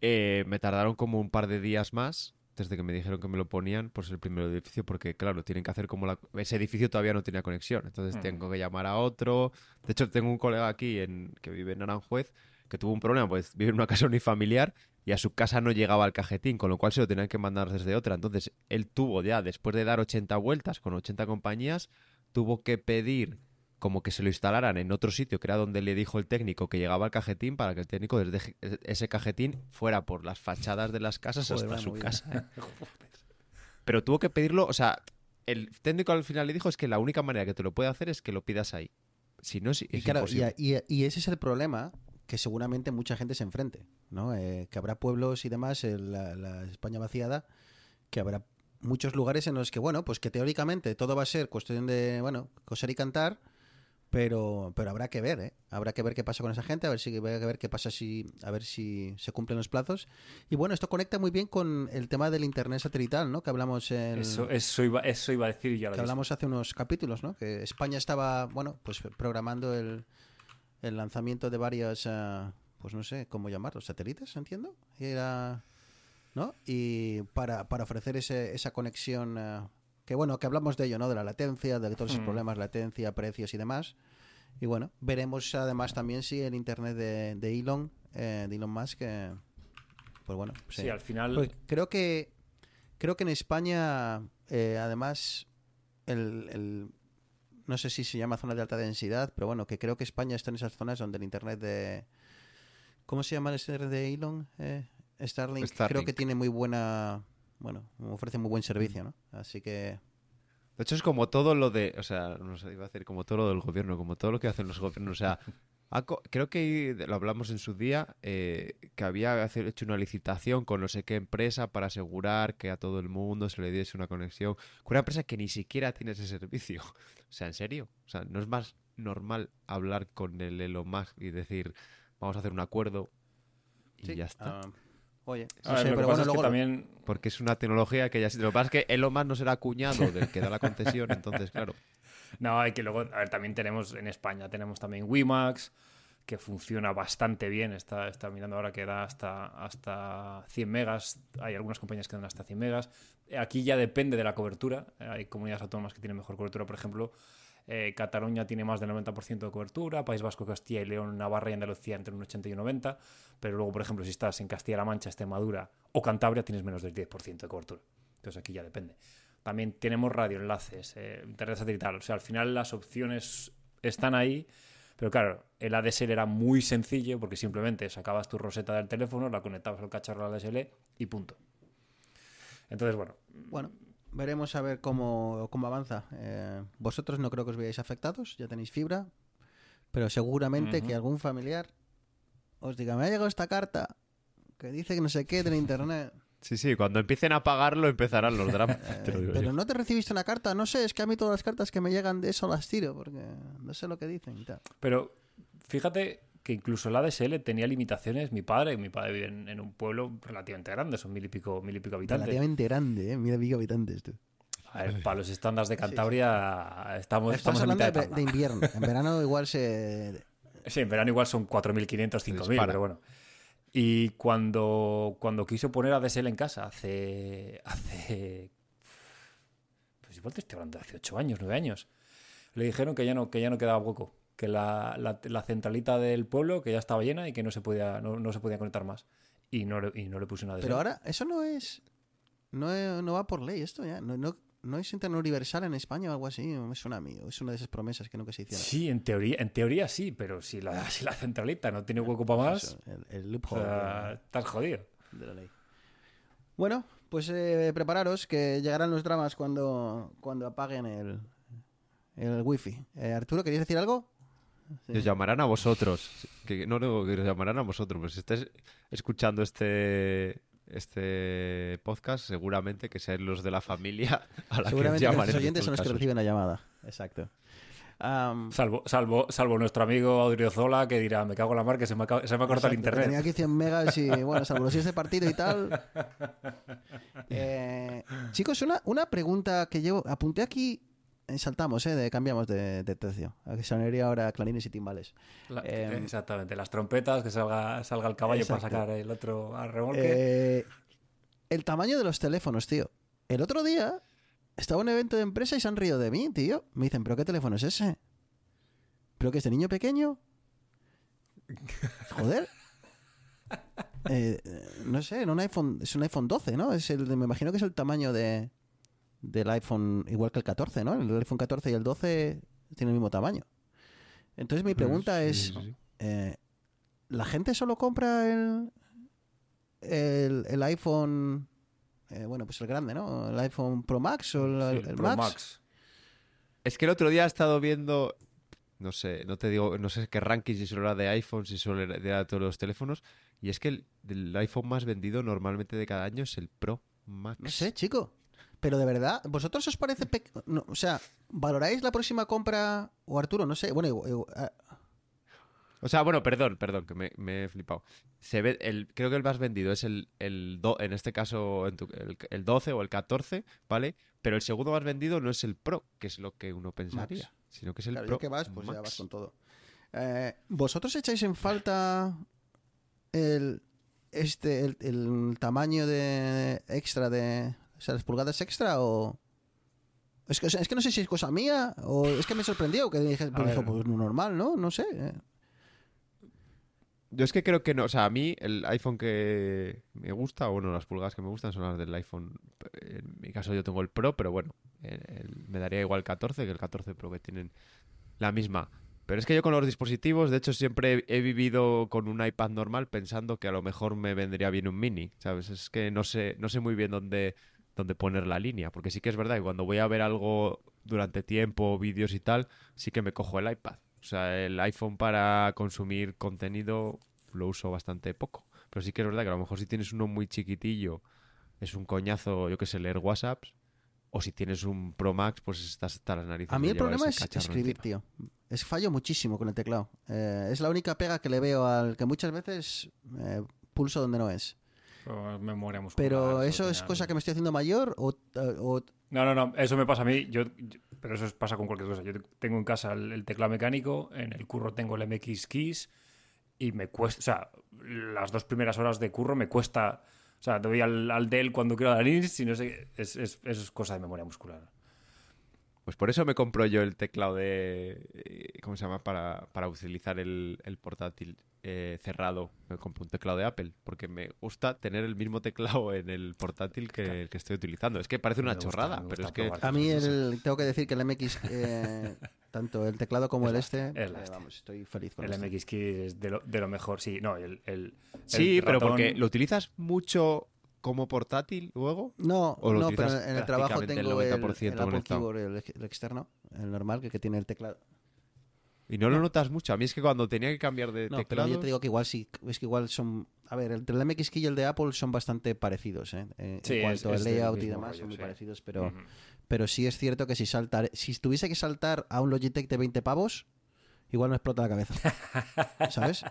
eh, me tardaron como un par de días más desde que me dijeron que me lo ponían por ser el primero edificio, porque claro, tienen que hacer como la... Ese edificio todavía no tenía conexión, entonces Mm. tengo que llamar a otro. De hecho, tengo un colega aquí en, que vive en Aranjuez que tuvo un problema, pues vive en una casa unifamiliar y a su casa no llegaba el cajetín, con lo cual se lo tenían que mandar desde otra. Entonces, él tuvo ya, después de dar 80 vueltas con 80 compañías, tuvo que pedir como que se lo instalaran en otro sitio, que era donde le dijo el técnico que llegaba el cajetín, para que el técnico desde ese cajetín fuera por las fachadas de las casas Joder, hasta su movida. casa. ¿eh? Pero tuvo que pedirlo, o sea, el técnico al final le dijo es que la única manera que te lo puede hacer es que lo pidas ahí. Si no, es, Y es y, imposible. y- y ese es el problema que seguramente mucha gente se enfrente, ¿no? Eh, que habrá pueblos y demás, en la, la España vaciada, que habrá muchos lugares en los que, bueno, pues que teóricamente todo va a ser cuestión de, bueno, coser y cantar, pero, pero habrá que ver, ¿eh? Habrá que ver qué pasa con esa gente, a ver si habrá que ver qué pasa si, a ver si se cumplen los plazos. Y bueno, esto conecta muy bien con el tema del internet satelital, ¿no? Que hablamos en, Eso, eso, iba, eso iba a decir yo que hablamos hace unos capítulos, ¿no? Que España estaba, bueno, pues programando el, el lanzamiento de varias, ah, pues no sé cómo llamarlos, satélites, entiendo. Era, ¿no? Y para, para ofrecer ese, esa conexión, ah, que bueno, que hablamos de ello, ¿no? De la latencia, de todos esos Hmm. problemas, latencia, precios y demás. Y bueno, veremos además también si el internet de, de Elon, eh, de Elon Musk, eh, pues bueno, Sí, al final. pues creo que creo que en España, eh, además, el, el- no sé si se llama zona de alta densidad, pero bueno, que creo que España está en esas zonas donde el internet de ¿cómo se llama el internet de Elon? Eh, Starlink, creo Starlink. que tiene muy buena, bueno, ofrece muy buen servicio, ¿no? Así que De hecho, es como todo lo de. O sea, no sé, iba a decir como todo lo del gobierno, como todo lo que hacen los gobiernos. O sea, creo que lo hablamos en su día, eh, que había hecho una licitación con no sé qué empresa para asegurar que a todo el mundo se le diese una conexión. Con una empresa que ni siquiera tiene ese servicio. O sea, ¿en serio? O sea, ¿no es más normal hablar con el Elon Musk y decir, vamos a hacer un acuerdo y sí, ya está? ah, oye, A no ver, sé, lo que pero pasa bueno, es que luego también. Porque es una tecnología que ya... Lo que pasa es que Elon Musk no será cuñado del que da la concesión, entonces, claro. No, hay que luego. A ver, también tenemos en España, tenemos también WiMAX, que funciona bastante bien. Está, está mirando ahora que da hasta, hasta 100 megas. Hay algunas compañías que dan hasta 100 megas. Aquí ya depende de la cobertura. Hay comunidades autónomas que tienen mejor cobertura, por ejemplo. Eh, Cataluña tiene más del 90% de cobertura, País Vasco, Castilla y León, Navarra y Andalucía entre un 80 y un 90, pero luego, por ejemplo, si estás en Castilla-La Mancha, Extremadura o Cantabria, tienes menos del 10% de cobertura. Entonces aquí ya depende. También tenemos radioenlaces, eh, internet satelital. O sea, al final las opciones están ahí, pero claro, el ADSL era muy sencillo porque simplemente sacabas tu roseta del teléfono, la conectabas al cacharro al ADSL y punto. Entonces, bueno, bueno, veremos a ver cómo, cómo avanza. Eh, vosotros no creo que os veáis afectados, ya tenéis fibra, pero seguramente que algún familiar os diga, me ha llegado esta carta que dice que no sé qué del internet. Sí, sí, cuando empiecen a pagarlo empezarán los dramas. te lo Eh, digo pero yo. no te recibiste una carta, no sé, es que a mí todas las cartas que me llegan de eso las tiro, porque no sé lo que dicen y tal. Pero fíjate que incluso la DSL tenía limitaciones. Mi padre, mi padre vive en, en un pueblo relativamente grande, son mil y pico, mil y pico habitantes. Relativamente grande, ¿eh? Mil habitantes, tú. A ver, para los estándares de Cantabria estamos, Estamos estamos en mitad de, de, de tabla. invierno. En verano igual se... Sí, en verano igual son 4.500, 5.000, dispara. pero bueno. Y cuando, cuando quiso poner a DSL en casa hace. hace. Pues igual te estoy hablando de hace 8 años, 9 años. Le dijeron que ya no, que ya no quedaba hueco. Que la, la- la centralita del pueblo que ya estaba llena y que no se podía, no, no se podía conectar más. Y no, le- y no le puse una DSL. Pero ahora, eso no es... No, no va por ley esto ya. No, no, no es internet universal en España o algo así. Me suena a mí. o Es una de esas promesas que nunca se hicieron. Sí, en teoría, en teoría sí, pero si la, si la centralita no tiene hueco para más, Eso, el, el o loophole sea, estás jodido. de, de la ley. Bueno, pues eh, prepararos que llegarán los dramas cuando, cuando apaguen el, el wifi. Eh, Arturo, ¿querías decir algo? Y os llamarán a vosotros. Que, no, no, que os llamarán a vosotros. Pues si estáis escuchando este este podcast, seguramente que sean los de la familia a la Seguramente que llaman. los en oyentes son los que reciben la llamada. Exacto. Salvo, salvo, salvo nuestro amigo Audriozola que dirá, me cago en la mar que se me ha, ca- se me ha cortado el internet. Tenía aquí 100 megas y bueno, salvo los 6 de partido y tal. Eh, chicos, una, una pregunta que llevo. Apunté aquí. Saltamos, ¿eh? De, cambiamos de, de tercio. A que sonaría ahora clarines y timbales. La- Eh, exactamente, las trompetas, que salga, salga el caballo Exacto. para sacar el otro al remolque. Eh, el tamaño de los teléfonos, tío. El otro día estaba en un evento de empresa y se han río de mí, tío. Me dicen, ¿pero qué teléfono es ese? ¿Pero que es de niño pequeño? Joder. Eh, no sé, un iPhone, es un iPhone 12, ¿no? Es el, me imagino que es el tamaño de, del iPhone, igual que el 14, ¿no? El iPhone 14 y el 12 tienen el mismo tamaño. Entonces mi pregunta Sí, es, sí, sí. eh, ¿la gente solo compra el, el, el iPhone, eh, bueno, pues el grande, ¿no? El iPhone Pro Max o el, el el Pro Max? Max. Es que el otro día he estado viendo, no sé, no te digo, no sé qué ranking, si solo era de iPhone, si solo era de todos los teléfonos, y es que el, el iPhone más vendido normalmente de cada año es el Pro Max. No sé, chico. Pero de verdad, ¿vosotros os parece... no, o sea, ¿valoráis la próxima compra? O Arturo, no sé. Bueno, igual- igual- ah, O sea, bueno, perdón, perdón, que me, me he flipado. Se ve, el, creo que el más vendido es el, el do- en este caso en tu- el, el 12 o el 14, ¿vale? Pero el segundo más vendido no es el Pro, que es lo que uno pensaría, Max. sino que es el claro, Pro que vas, pues ya vas con todo. Eh, ¿Vosotros echáis en falta el, este, el, el tamaño de extra de... O sea, las pulgadas extra o... Es que, o sea, es que no sé si es cosa mía o es que me sorprendió que dije, pues, dijo, pues normal, ¿no? No sé. eh. Yo es que creo que no, o sea, a mí el iPhone que me gusta, o bueno, las pulgadas que me gustan son las del iPhone. En mi caso yo tengo el Pro, pero bueno, el- el- me daría igual el 14 que el 14 Pro que tienen la misma. Pero es que yo con los dispositivos, de hecho, siempre he, he vivido con un iPad normal pensando que a lo mejor me vendría bien un mini, ¿sabes? Es que no sé, no sé muy bien dónde, dónde poner la línea, porque sí que es verdad que cuando voy a ver algo durante tiempo, vídeos y tal, sí que me cojo el iPad. O sea, el iPhone para consumir contenido lo uso bastante poco. Pero sí que es verdad que a lo mejor si tienes uno muy chiquitillo, es un coñazo, yo que sé, leer WhatsApps. O si tienes un Pro Max, pues estás hasta las narices. A mí el problema es escribir, encima. tío. Es fallo muchísimo con el teclado. Eh, es la única pega que le veo al que muchas veces eh, pulso donde no es. Pero memoria muscular. Pero eso es cosa que me estoy haciendo mayor o, o- No, no, no, eso me pasa a mí, yo, yo- pero eso pasa con cualquier cosa. Yo tengo en casa el, el teclado mecánico, en el curro tengo el MX Keys y me cuesta, o sea, las dos primeras horas de curro me cuesta, o sea, doy al, al Dell cuando quiero dar y no sé, es, es, eso es cosa de memoria muscular. Pues por eso me compro yo el teclado de. eh, ¿Cómo se llama? Para, para utilizar el, el portátil eh, cerrado. Me compro un teclado de Apple. Porque me gusta tener el mismo teclado en el portátil que el que estoy utilizando. Es que parece una gusta, chorrada, pero es que. a mí el, tengo que decir que el MX, eh, tanto el teclado como el este, es la eh, hostia. vamos, estoy feliz con El este. MX Keys es de lo, de lo mejor, sí, no, el, el- Sí, el pero porque lo utilizas mucho como portátil luego? No, ¿O lo no pero en el trabajo tengo el, 90% el Apple? Keyboard, el, el externo, el normal, que, que tiene el teclado. Y no lo notas mucho. A mí es que cuando tenía que cambiar de No, pero teclado... yo te digo que igual sí, es que igual son... A ver, entre el MX Key y el de Apple son bastante parecidos, ¿eh? Eh, Sí, en cuanto al layout y demás rollo, son muy sí. parecidos, pero, pero sí es cierto que si saltar, si tuviese que saltar a un Logitech de 20 pavos, igual me explota la cabeza. ¿Sabes?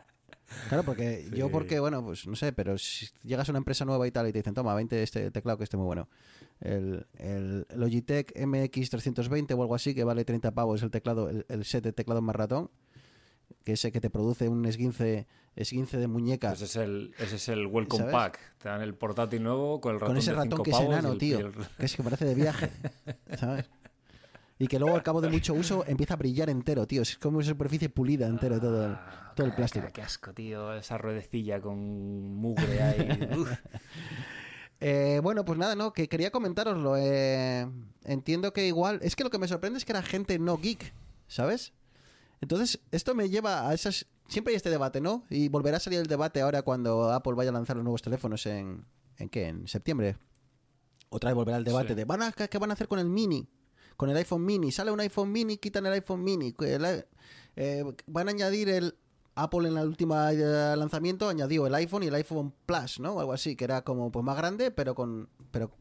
Claro, porque yo porque, bueno, pues no sé, pero si llegas a una empresa nueva y tal y te dicen, toma, 20 este teclado que esté muy bueno. El, el Logitech MX320 o algo así, que vale 30 pavos el teclado, el, el set de teclado más ratón, que ese que te produce un esguince, esguince de muñeca. Pues ese es el, ese es el Welcome ¿Sabes? Pack. Te dan el portátil nuevo con el ratón con ese de ratón cinco que es enano, el- tío. el- Que es que parece de viaje, ¿sabes? Y que luego al cabo de mucho uso empieza a brillar entero, tío. Es como una superficie pulida entero todo el, Ah, todo el plástico. Qué asco, tío. Esa ruedecilla con mugre ahí. Eh, bueno, pues nada, no, que quería comentároslo. eh, entiendo que igual. Es que lo que me sorprende es que era gente no geek, ¿sabes? Entonces, esto me lleva a esas. Siempre hay este debate, ¿no? Y volverá a salir el debate ahora cuando Apple vaya a lanzar los nuevos teléfonos en. ¿En qué? ¿En septiembre? Otra vez volverá el debate Sí. de ¿van a, ¿qué van a hacer con el mini? Con el iPhone mini. Sale un iPhone mini, quitan el iPhone mini. eh, van a añadir el. Apple en el último eh, lanzamiento añadió el iPhone y el iPhone Plus, ¿no? O algo así, que era como pues más grande, pero con pero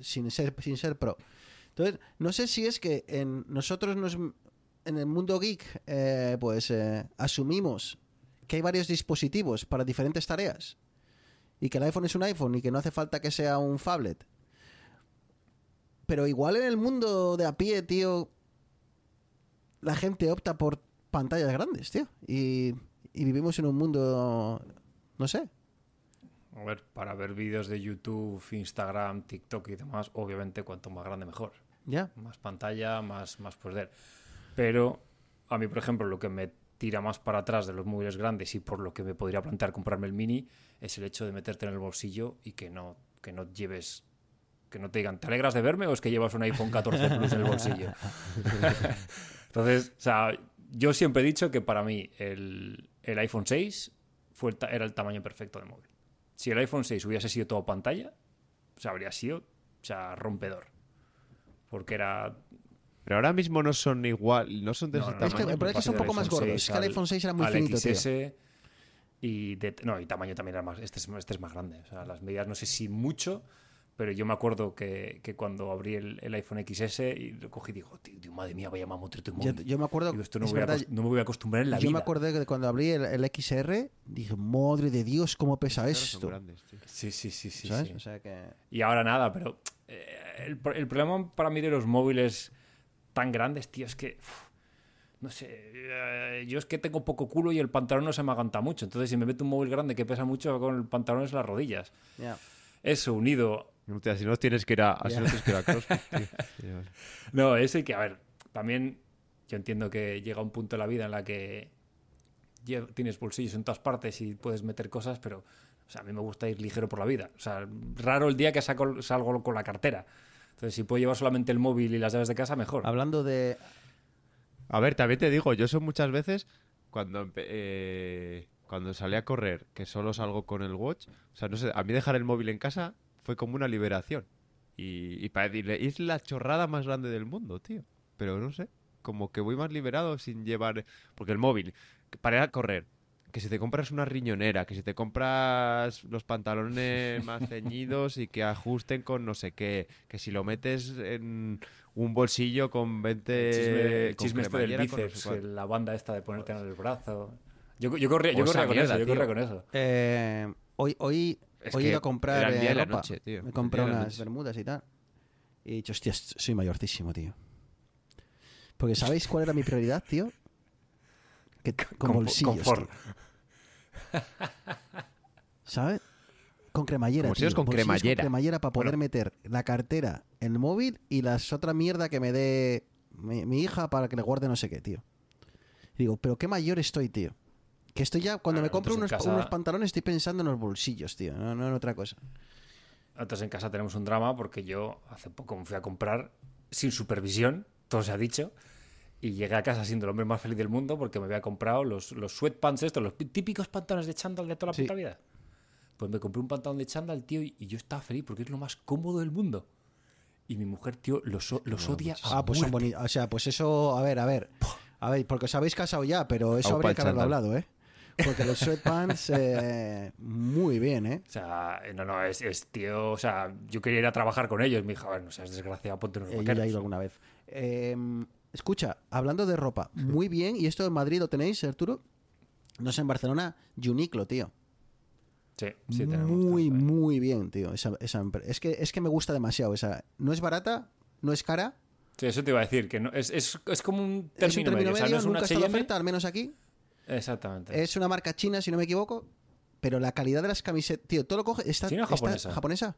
sin ser sin ser pro. Entonces, no sé si es que en nosotros nos en el mundo geek eh, pues eh, asumimos que hay varios dispositivos para diferentes tareas y que el iPhone es un iPhone y que no hace falta que sea un phablet. Pero igual en el mundo de a pie, tío, la gente opta por pantallas grandes, tío. Y, y vivimos en un mundo, no sé. A ver, para ver vídeos de YouTube, Instagram, TikTok y demás, obviamente cuanto más grande mejor. Ya. Más pantalla, más, más poder. Pero a mí, por ejemplo, lo que me tira más para atrás de los móviles grandes y por lo que me podría plantear comprarme el mini es el hecho de meterte en el bolsillo y que no, que no lleves que no te digan, ¿te alegras de verme o es que llevas un iPhone 14 Plus en el bolsillo? Entonces, o sea, yo siempre he dicho que para mí el, el iPhone 6 fue el era el tamaño perfecto del móvil. Si el iPhone 6 hubiese sido todo pantalla, o sea, habría sido o sea, rompedor. Porque era Pero ahora mismo no son igual, no son de no, ese no, Es que tamaño. me parece que son un poco más gordos. 6 Es que el iPhone 6 era muy al finito, tío. XS Y, de, no, y tamaño también era más. Este es, este es más grande. O sea, las medidas no sé si mucho, pero yo me acuerdo que, que cuando abrí el, el iPhone XS y lo cogí y digo, tío, tío, madre mía, vaya mamotrito Yo, móvil. yo me acuerdo, Digo, esto no, es voy a verdad, acost- no me voy a acostumbrar en la yo vida. me acuerdo que cuando abrí el, el XR, dije, madre de Dios, cómo pesa esto. grandes. Sí, sí, sí, sí. ¿Sabes? sí. O sea que... Y ahora nada, pero eh, el, el problema para mí de los móviles tan grandes, tío, es que. no sé, eh, yo es que tengo poco culo y el pantalón no se me aganta mucho. Entonces, si me meto un móvil grande que pesa mucho con el pantalón es las rodillas. ya. Eso unido. No te- Si no tienes que ir a, no tienes que ir a CrossFit, tío. Sí, vale. No, eso y que, a ver, también yo entiendo que llega un punto en la vida en la que tienes bolsillos en todas partes y puedes meter cosas, pero o sea, a mí me gusta ir ligero por la vida. O sea, raro el día que saco, salgo con la cartera. Entonces, si puedo llevar solamente el móvil y las llaves de casa, mejor. Hablando de... A ver, también te digo, yo son muchas veces cuando eh, cuando salí a correr, que solo salgo con el watch, o sea, no sé, a mí dejar el móvil en casa fue como una liberación. Y, y para decirle, es la chorrada más grande del mundo, tío. Pero no sé, como que voy más liberado sin llevar... Porque el móvil, que para ir a correr, que si te compras una riñonera, que si te compras los pantalones más ceñidos y que ajusten con no sé qué, que si lo metes en un bolsillo con 20... El chisme, el con chisme este del cremallera, con no sé bíceps, cuánto. la banda esta de ponerte en el brazo. Yo, yo corría, yo corría con mierda, eso, yo corría con eso. eh, hoy hoy Es hoy he ido a comprar eh, ropa. noche, tío. Me compré unas noche. bermudas y tal. Y he dicho, hostia, soy mayorcísimo, tío. Porque ¿sabéis cuál era mi prioridad, tío? Que, con bolsillos, confort. tío. ¿Sabes? Con cremallera, Bolsillos tío. con Bolsillos cremallera. con cremallera para poder Bueno. meter la cartera, el móvil y las otra mierda que me dé mi, mi hija para que le guarde no sé qué, tío. Y digo, pero qué mayor estoy, tío. Que estoy ya, cuando Ah, me compro unos, nosotros casa- unos pantalones estoy pensando en los bolsillos, tío. No, no en otra cosa. Entonces en casa tenemos un drama porque yo hace poco me fui a comprar sin supervisión, todo se ha dicho, y llegué a casa siendo el hombre más feliz del mundo porque me había comprado los, los sweatpants estos, los típicos pantalones de chándal de toda la Sí. puta vida. Pues me compré un pantalón de chándal, tío, y yo estaba feliz porque es lo más cómodo del mundo. Y mi mujer, tío, los, los odia a Ah, pues son bonitos. O sea, pues eso, a ver, a ver. A ver, porque os habéis casado ya, pero eso Aupa habría que haberlo hablado, ¿eh? Porque los sweatpants, eh, muy bien, ¿eh? O sea, no, no, es, es, tío, o sea, yo quería ir a trabajar con ellos. Me dijo, bueno, o sea, es desgraciado, ponte unos Eh, vaqueros. ya he ido alguna vez. Eh, escucha, hablando de ropa, muy bien, y esto en Madrid lo tenéis, Arturo. No sé, en Barcelona, Uniqlo, tío. Sí, sí, tenemos. muy, muy bien, tío. Esa, esa es, que, es que me gusta demasiado. Esa, no es barata, no es cara. Sí, eso te iba a decir, que no, es, es, es como un es un término, término medio. O sea, medio, no es nunca una está de H&M. oferta, al menos aquí. Exactamente. Es una marca china, si no me equivoco. Pero la calidad de las camisetas, tío, todo lo coge. Está, ¿China o está- japonesa? japonesa?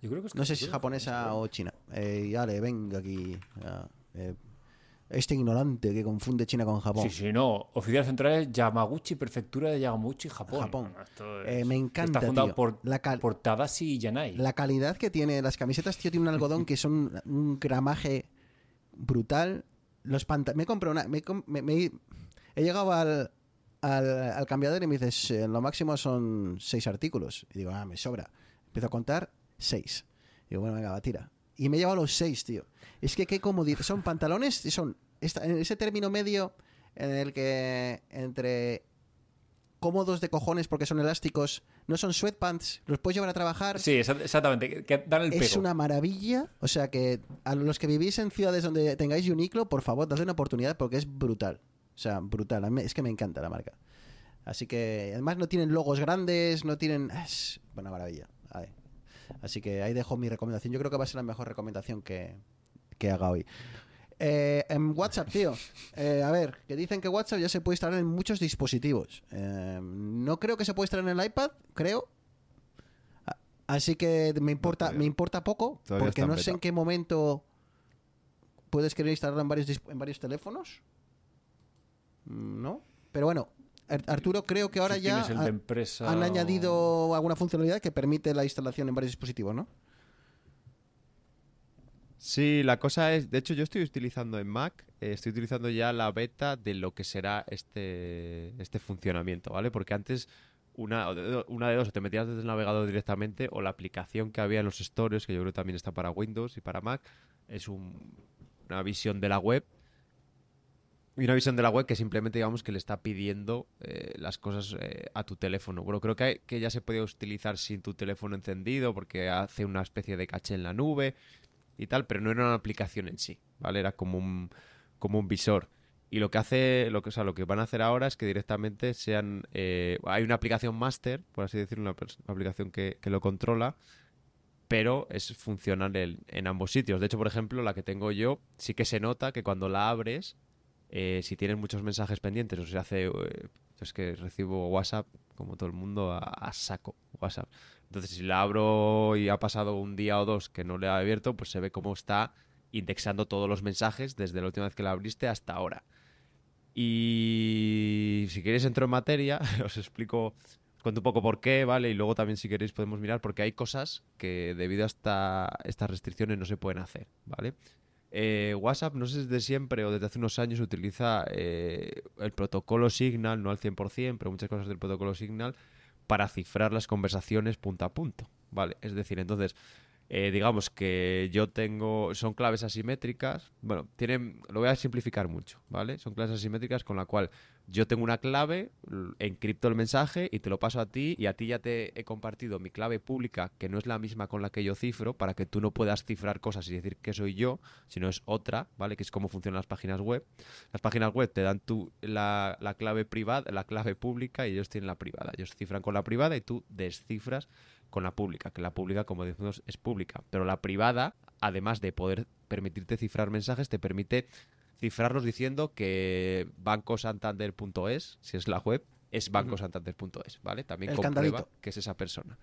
Yo creo que es No sé si es japonesa o china. Eh, y ale, venga aquí. eh, este ignorante que confunde China con Japón. Sí, sí, no. Oficial central es Yamaguchi, prefectura de Yamaguchi, Japón. Japón. Esto Eh, me encanta, Está fundado tío. por, La cal- por Tadashi Yanai. La calidad que tiene las camisetas, tío, tiene un algodón que son un gramaje brutal. Los panta- me compré una. Me, com- me- me- he llegado al, al, al cambiador y me dices, eh, lo máximo son seis artículos. Y digo, ah, me sobra. Empiezo a contar seis. Digo, bueno, venga, va, tira. Y me he llevado los seis, tío. Es que qué comodidad. Son pantalones, y son esta- en ese término medio en el que entre cómodos de cojones porque son elásticos, no son sweatpants, los puedes llevar a trabajar. Sí, exa- exactamente. Que, dan el pego. Es una maravilla. O sea que a los que vivís en ciudades donde tengáis Uniqlo, por favor, dadle una oportunidad porque es brutal. O sea, brutal. Es que me encanta la marca. Así que además no tienen logos grandes, no tienen... Es una maravilla. Ahí. Así que ahí dejo mi recomendación. Yo creo que va a ser la mejor recomendación que, que haga hoy. Eh, en WhatsApp, tío. eh, a ver, que dicen que WhatsApp ya se puede instalar en muchos dispositivos. Eh, no creo que se pueda instalar en el iPad, creo. Así que me importa, me importa poco, Todavía porque no sé en qué momento puedes querer instalarlo en varios, en varios teléfonos. Mm, ¿No? Pero bueno, Ar- Arturo, creo que ahora Si ya tienes el ha- de empresa han o- añadido alguna funcionalidad que permite la instalación en varios dispositivos, ¿no? Sí, la cosa es, de hecho yo estoy utilizando en Mac, eh, estoy utilizando ya la beta de lo que será este, este funcionamiento, ¿vale? Porque antes una, una de dos, o te metías desde el navegador directamente o la aplicación que había en los stores, que yo creo que también está para Windows y para Mac, es un- una visión de la web y una visión de la web que simplemente digamos que le está pidiendo eh, las cosas eh, a tu teléfono. Bueno, creo que, que ya se puede utilizar sin tu teléfono encendido porque hace una especie de caché en la nube y tal, pero no era una aplicación en sí, ¿vale? Era como un, como un visor. Y lo que hace, lo que, o sea, lo que van a hacer ahora es que directamente sean, eh, hay una aplicación master, por así decirlo, una, aplicación que, que lo controla, pero es funcional en ambos sitios. De hecho, por ejemplo, la que tengo yo, sí que se nota que cuando la abres, eh, si tienes muchos mensajes pendientes o se hace, eh, es que recibo WhatsApp, como todo el mundo, a, saco WhatsApp. Entonces, si la abro y ha pasado un día o dos que no le he abierto, pues se ve cómo está indexando todos los mensajes desde la última vez que la abriste hasta ahora. Y si queréis entro en materia, os explico, os cuento un poco por qué, ¿vale? Y luego también si queréis podemos mirar, porque hay cosas que debido a esta- estas restricciones no se pueden hacer, ¿vale? Eh, WhatsApp, no sé si desde siempre o desde hace unos años, utiliza eh, el protocolo Signal, no al 100%, pero muchas cosas del protocolo Signal, para cifrar las conversaciones punto a punto, ¿vale? Es decir, entonces, eh, digamos que yo tengo, son claves asimétricas, bueno, tienen, lo voy a simplificar mucho, ¿vale? Son claves asimétricas con la cual yo tengo una clave, encripto el mensaje y te lo paso a ti y a ti ya te he compartido mi clave pública, que no es la misma con la que yo cifro, para que tú no puedas cifrar cosas y decir que soy yo, sino es otra, ¿vale? Que es como funcionan las páginas web. Las páginas web te dan tú la, la clave privada, la clave pública y ellos tienen la privada. Ellos cifran con la privada y tú descifras con la pública, que la pública, como decimos, es pública. Pero la privada, además de poder permitirte cifrar mensajes, te permite cifrarlos diciendo que bancosantander.es, si es la web, es bancosantander.es, ¿vale? También El comprueba candadito. que es esa persona.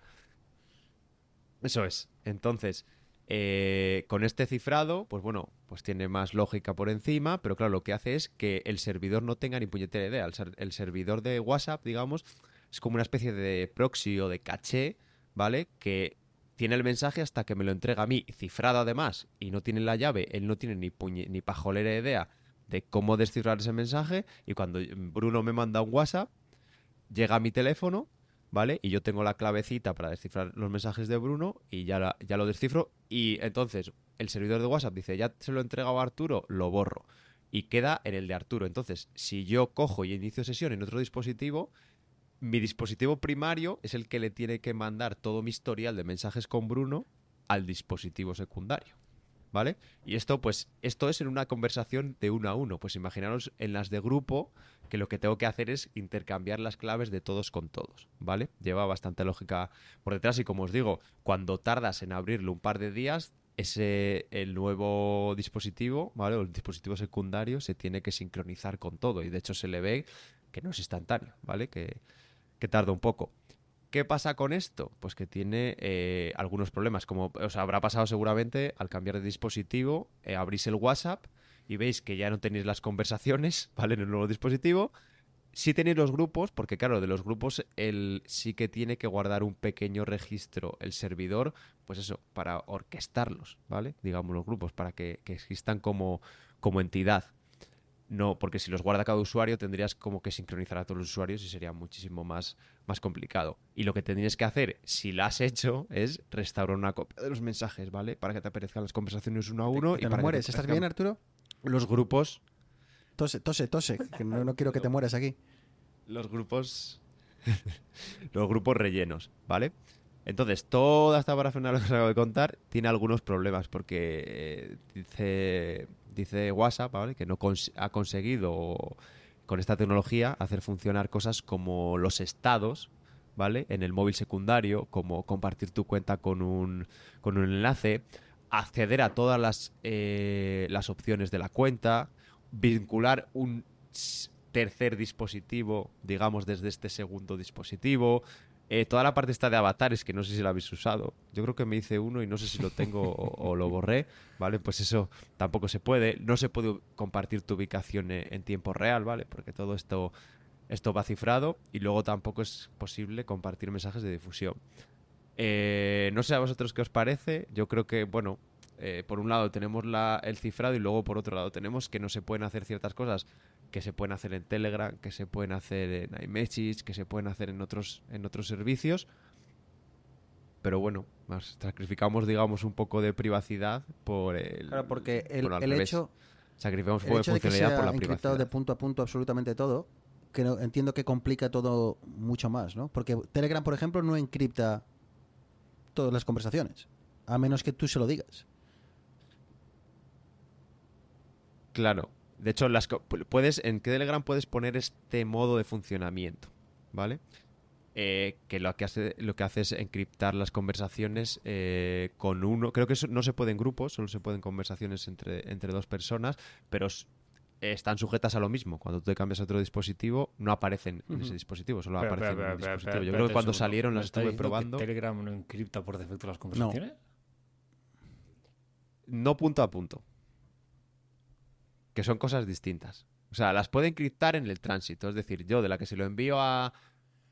Eso es. Entonces, eh, con este cifrado, pues bueno, pues tiene más lógica por encima, pero claro, lo que hace es que el servidor no tenga ni puñetera idea. El, ser- el servidor de WhatsApp, digamos, es como una especie de proxy o de caché, ¿vale? Que tiene el mensaje hasta que me lo entrega a mí, cifrado además, y no tiene la llave, él no tiene ni, puñe- ni pajolera idea de cómo descifrar ese mensaje, y cuando Bruno me manda un WhatsApp, llega a mi teléfono, ¿vale? Y yo tengo la clavecita para descifrar los mensajes de Bruno y ya, ya lo descifro. Y entonces el servidor de WhatsApp dice, ya se lo he entregado a Arturo, lo borro. Y queda en el de Arturo. Entonces, si yo cojo y inicio sesión en otro dispositivo, mi dispositivo primario es el que le tiene que mandar todo mi historial de mensajes con Bruno al dispositivo secundario. ¿Vale? Y esto, pues, esto es en una conversación de uno a uno. Pues imaginaros en las de grupo que lo que tengo que hacer es intercambiar las claves de todos con todos, ¿vale? Lleva bastante lógica por detrás y como os digo, cuando tardas en abrirlo un par de días, ese el nuevo dispositivo, ¿vale? O el dispositivo secundario se tiene que sincronizar con todo y de hecho se le ve que no es instantáneo, ¿vale? Que, que tarda un poco. ¿Qué pasa con esto? Pues que tiene eh, algunos problemas. Como os habrá pasado seguramente, al cambiar de dispositivo, eh, abrís el WhatsApp y veis que ya no tenéis las conversaciones, ¿vale? En el nuevo dispositivo. Sí tenéis los grupos, porque claro, de los grupos él sí que tiene que guardar un pequeño registro el servidor, pues eso, para orquestarlos, ¿vale? Digamos los grupos, para que, que existan como, como entidad. No, porque si los guarda cada usuario tendrías como que sincronizar a todos los usuarios y sería muchísimo más, más complicado. Y lo que tendrías que hacer, si lo has hecho, es restaurar una copia de los mensajes, ¿vale? Para que te aparezcan las conversaciones uno a uno. ¿Te y para que te ¿Estás bien, Arturo? Los grupos, Tose, tose, tose. Que no, no quiero que te mueras aquí. los grupos, los grupos rellenos, ¿vale? Entonces, toda esta parafernalia que os acabo de contar tiene algunos problemas porque eh, dice, dice WhatsApp, ¿vale? Que no ha conseguido con esta tecnología hacer funcionar cosas como los estados, ¿vale? En el móvil secundario, como compartir tu cuenta con un, con un enlace, acceder a todas las, eh, las opciones de la cuenta, vincular un tercer dispositivo, digamos, desde este segundo dispositivo. Eh, toda la parte está de avatares, que no sé si la habéis usado. Yo creo que me hice uno y no sé si lo tengo o, lo borré, ¿vale? Pues eso tampoco se puede. No se puede compartir tu ubicación eh, en tiempo real, ¿vale? Porque todo esto, esto va cifrado y luego tampoco es posible compartir mensajes de difusión. Eh, no sé a vosotros qué os parece. Yo creo que, bueno, por un lado tenemos la, el cifrado y luego por otro lado tenemos que no se pueden hacer ciertas cosas que se pueden hacer en Telegram, que se pueden hacer en iMessage, que se pueden hacer en otros, en otros servicios. Pero bueno, nos sacrificamos, digamos, un poco de privacidad por el. Claro, porque el, bueno, el hecho, Sacrificamos un poco de hecho de que funcionalidad sea por la privacidad. de punto a punto absolutamente todo, que no- entiendo que complica todo mucho más, ¿no? Porque Telegram, por ejemplo, no encripta todas las conversaciones, a menos que tú se lo digas. Claro. De hecho, las puedes, en Telegram puedes poner este modo de funcionamiento, ¿vale? Eh, que lo que hace lo que hace es encriptar las conversaciones eh, con uno. Creo que eso no se puede en grupos, solo se pueden conversaciones entre, entre dos personas, pero están sujetas a lo mismo. Cuando tú te cambias a otro dispositivo, no aparecen en ese dispositivo, solo aparecen en el espera, dispositivo. Yo creo que cuando un salieron ¿Me las estuve que probando. ¿Telegram no encripta por defecto las conversaciones? No punto a punto. Que son cosas distintas. O sea, las puede encriptar en el tránsito. Es decir, yo de la que se lo envío a,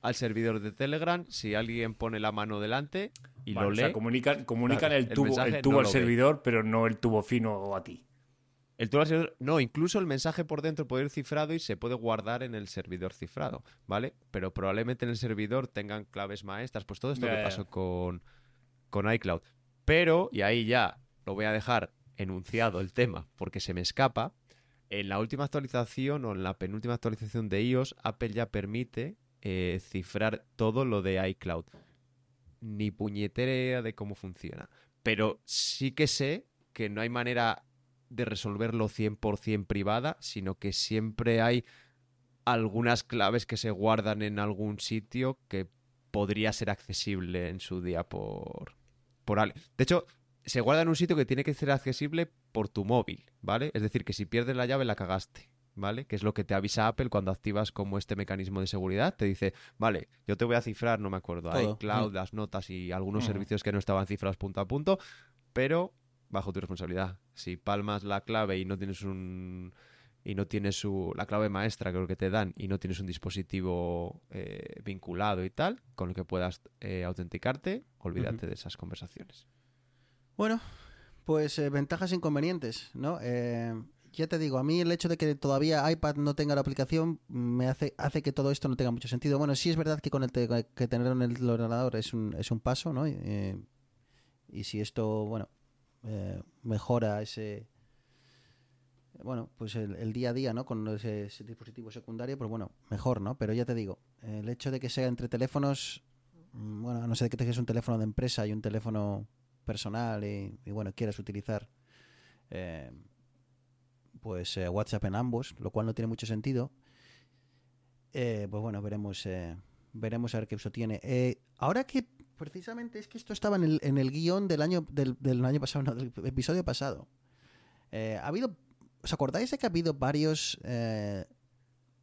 al servidor de Telegram, si alguien pone la mano delante y Vale, lo o lee, sea, comunican, comunican Claro, el tubo, el tubo no al ve. servidor, pero no el tubo fino o a ti. el tubo al servidor- no, incluso el mensaje por dentro puede ir cifrado y se puede guardar en el servidor cifrado, ¿vale? Pero probablemente en el servidor tengan claves maestras, pues todo esto Ya, que pasó con, con iCloud. Pero, y ahí ya lo voy a dejar enunciado el tema porque se me escapa, en la última actualización o en la penúltima actualización de iOS, Apple ya permite eh, cifrar todo lo de iCloud. Ni puñetera de cómo funciona. Pero sí que sé que no hay manera de resolverlo 100% privada, sino que siempre hay algunas claves que se guardan en algún sitio que podría ser accesible en su día por, por alguien. De hecho, se guarda en un sitio que tiene que ser accesible por tu móvil, ¿vale? Es decir, que si pierdes la llave la cagaste, ¿vale? Que es lo que te avisa Apple cuando activas como este mecanismo de seguridad. Te dice, vale, yo te voy a cifrar, no me acuerdo, Todo. iCloud, Mm. las notas y algunos Mm. servicios que no estaban cifrados punto a punto, pero bajo tu responsabilidad. Si palmas la clave y no tienes un y no tienes su, la clave maestra creo que te dan y no tienes un dispositivo eh, vinculado y tal con el que puedas eh, autenticarte, olvídate de esas conversaciones. Bueno, pues eh, ventajas e inconvenientes, ¿no? Eh, ya te digo, a mí el hecho de que todavía iPad no tenga la aplicación me hace, hace que todo esto no tenga mucho sentido. Bueno, sí es verdad que con el te- que tenerlo en el ordenador es un, es un paso, ¿no? Eh, y si esto, bueno, eh, mejora ese, bueno, pues el, el día a día, ¿no? Con ese, ese dispositivo secundario, pues bueno, mejor, ¿no? Pero ya te digo, el hecho de que sea entre teléfonos, mm, bueno, a no sé que tengas un teléfono de empresa y un teléfono personal y, y, bueno, quieras utilizar eh, pues eh, WhatsApp en ambos, lo cual no tiene mucho sentido. Eh, pues bueno, veremos eh, veremos a ver qué uso tiene. Ahora que precisamente es que esto estaba en el, en el guion del año del, del año pasado, no, del episodio pasado. Ha habido, ¿os acordáis de que ha habido varios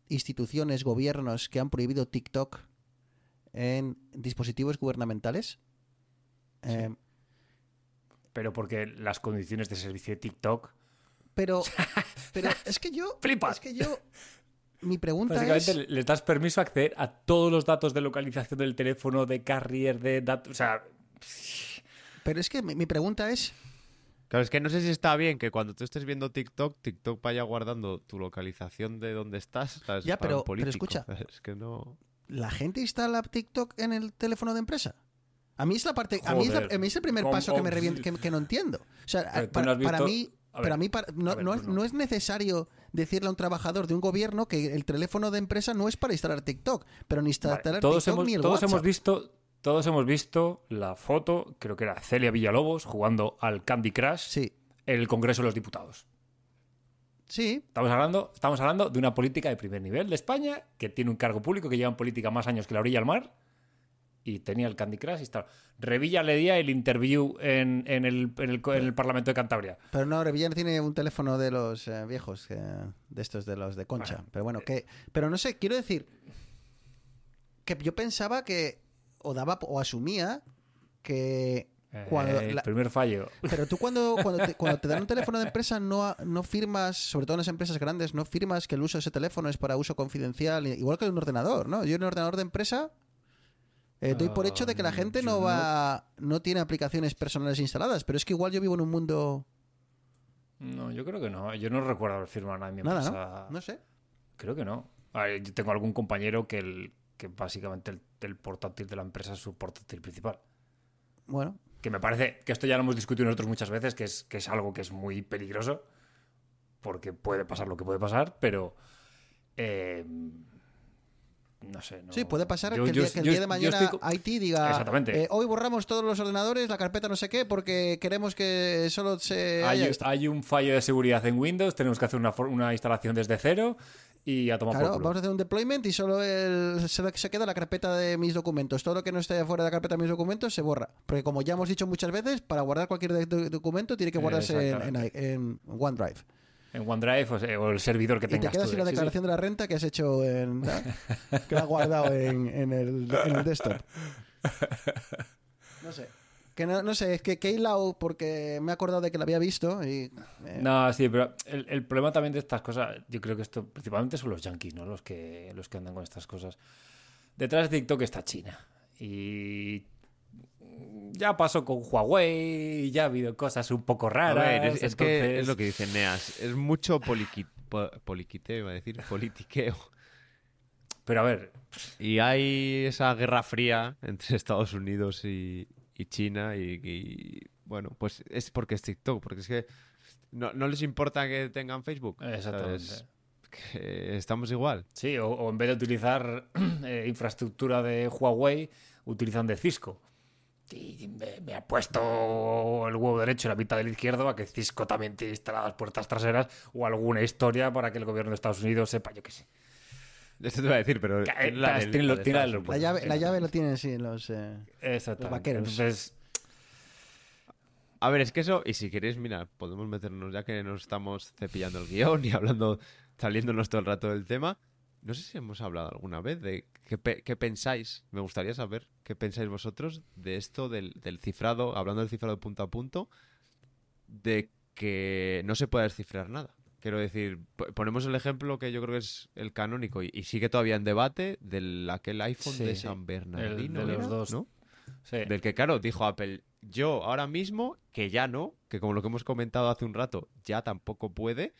instituciones, gobiernos que han prohibido TikTok en dispositivos gubernamentales? Pero porque las condiciones de servicio de TikTok. Pero, pero es que yo, Flipas. es que yo, mi pregunta Básicamente es, le- les das permiso a acceder a todos los datos de localización del teléfono, de carrier, de datos. O sea, pero es que mi, mi pregunta es, Claro, es que no sé si está bien que cuando tú estés viendo TikTok, TikTok vaya guardando tu localización de dónde estás. ¿sabes? Ya, Para un pero- pero político. escucha. Es que no. ¿la gente instala TikTok en el teléfono de empresa? A mí es la parte, a mí es, la- Joder. a mí es el primer paso que me revienta, que, que no entiendo. O sea, para, mí, A ver, para mí para- no, a ver, no es, Bruno. no es necesario decirle a un trabajador de un gobierno que el teléfono de empresa no es para instalar TikTok, pero ni instalar Vale, todos TikTok hemos, ni el todos WhatsApp. hemos visto. Todos hemos visto la foto, creo que era Celia Villalobos jugando al Candy Crush Sí, en el Congreso de los Diputados. sí, Estamos hablando, estamos hablando de una política de primer nivel de España que tiene un cargo público que lleva en política más años que la orilla al mar y tenía el Candy Crush instalado. Revilla le di el interview en, en el, en, el, en el Parlamento de Cantabria. pero no, Revilla tiene un teléfono de los eh, viejos, eh, de estos de los de Concha. Bueno, pero bueno, que, pero no sé, quiero decir que yo pensaba que o daba o asumía que cuando Eh, la- Primer fallo. Pero tú cuando, cuando, te, cuando te dan un teléfono de empresa no, no firmas, sobre todo en las empresas grandes, no firmas que el uso de ese teléfono es para uso confidencial, igual que un ordenador, ¿no? Yo en un ordenador de empresa eh, doy por hecho de que la Ah, gente no va, no tiene aplicaciones personales instaladas, pero es que igual yo vivo en un mundo... No, yo creo que no. Yo no recuerdo haber firmado nada en mi Nada, empresa. ¿no? No sé. Creo que no. Ver, yo tengo algún compañero que, el, que básicamente el, el portátil de la empresa es su portátil principal. Bueno, Que me parece que esto ya lo hemos discutido nosotros muchas veces, que es, que es algo que es muy peligroso, porque puede pasar lo que puede pasar, pero... eh, no sé. no- sí, puede pasar yo- que el yo- día, que el yo- día de mañana estoy diga, Exactamente. eh, hoy borramos todos los ordenadores, la carpeta no sé qué, porque queremos que solo se... hay, haya esto". hay un fallo de seguridad en Windows, tenemos que hacer una, una instalación desde cero y a tomar Claro, por culo. vamos a hacer un deployment y solo el- se, queda la carpeta de mis documentos. Todo lo que no esté fuera de la carpeta de mis documentos se borra. Porque como ya hemos dicho muchas veces, para guardar cualquier documento tiene que guardarse en, en, Exactamente. en OneDrive. En OneDrive o, el servidor que Y te tengas quedas sin la sí, sí. declaración de la renta que has hecho en... que la has guardado en, en el, en el desktop. No sé. Que no, no sé, es que hilado porque me he acordado de que la había visto y... eh, No, sí, pero el, el problema también de estas cosas, yo creo que esto principalmente son los yankees, ¿no? Los que, los que andan con estas cosas. Detrás de TikTok está China. Y ya pasó con Huawei, ya ha habido cosas un poco A raras. ver, es, es que entonces- es lo que dice Neas. Es mucho poliqui- po- poliquiteo, iba a decir, politiqueo. Pero a ver, Y hay esa guerra fría entre Estados Unidos y, y China y, y, bueno, pues es porque es TikTok, porque es que no, no les importa que tengan Facebook. exactamente. ¿sabes? Que estamos igual. Sí, o, o en vez de utilizar eh, infraestructura de Huawei, utilizan de Cisco. Y me, me ha puesto el huevo derecho y la mitad del izquierdo a que Cisco también tiene instaladas puertas traseras o alguna historia para que el gobierno de Estados Unidos sepa, yo qué sé. Esto te iba a decir, pero... Que, la tiene lo- tiene llave, la sí. llave lo tienen, sí, los... eh. Los vaqueros. Entonces, A ver, es que eso, y si queréis, mira, podemos meternos ya que nos estamos cepillando el guion y hablando, saliéndonos todo el rato del tema. No sé si hemos hablado alguna vez de qué, pe- qué pensáis, me gustaría saber qué pensáis vosotros de esto del, del cifrado, hablando del cifrado punto a punto, de que no se puede descifrar nada. Quiero decir, po- ponemos el ejemplo que yo creo que es el canónico y, y sigue todavía en debate del aquel iPhone Sí, de. San Bernardino. El de los era, dos. ¿no? sí. Del que, claro, dijo Apple, yo ahora mismo, que ya no, que como lo que hemos comentado hace un rato, ya tampoco puede,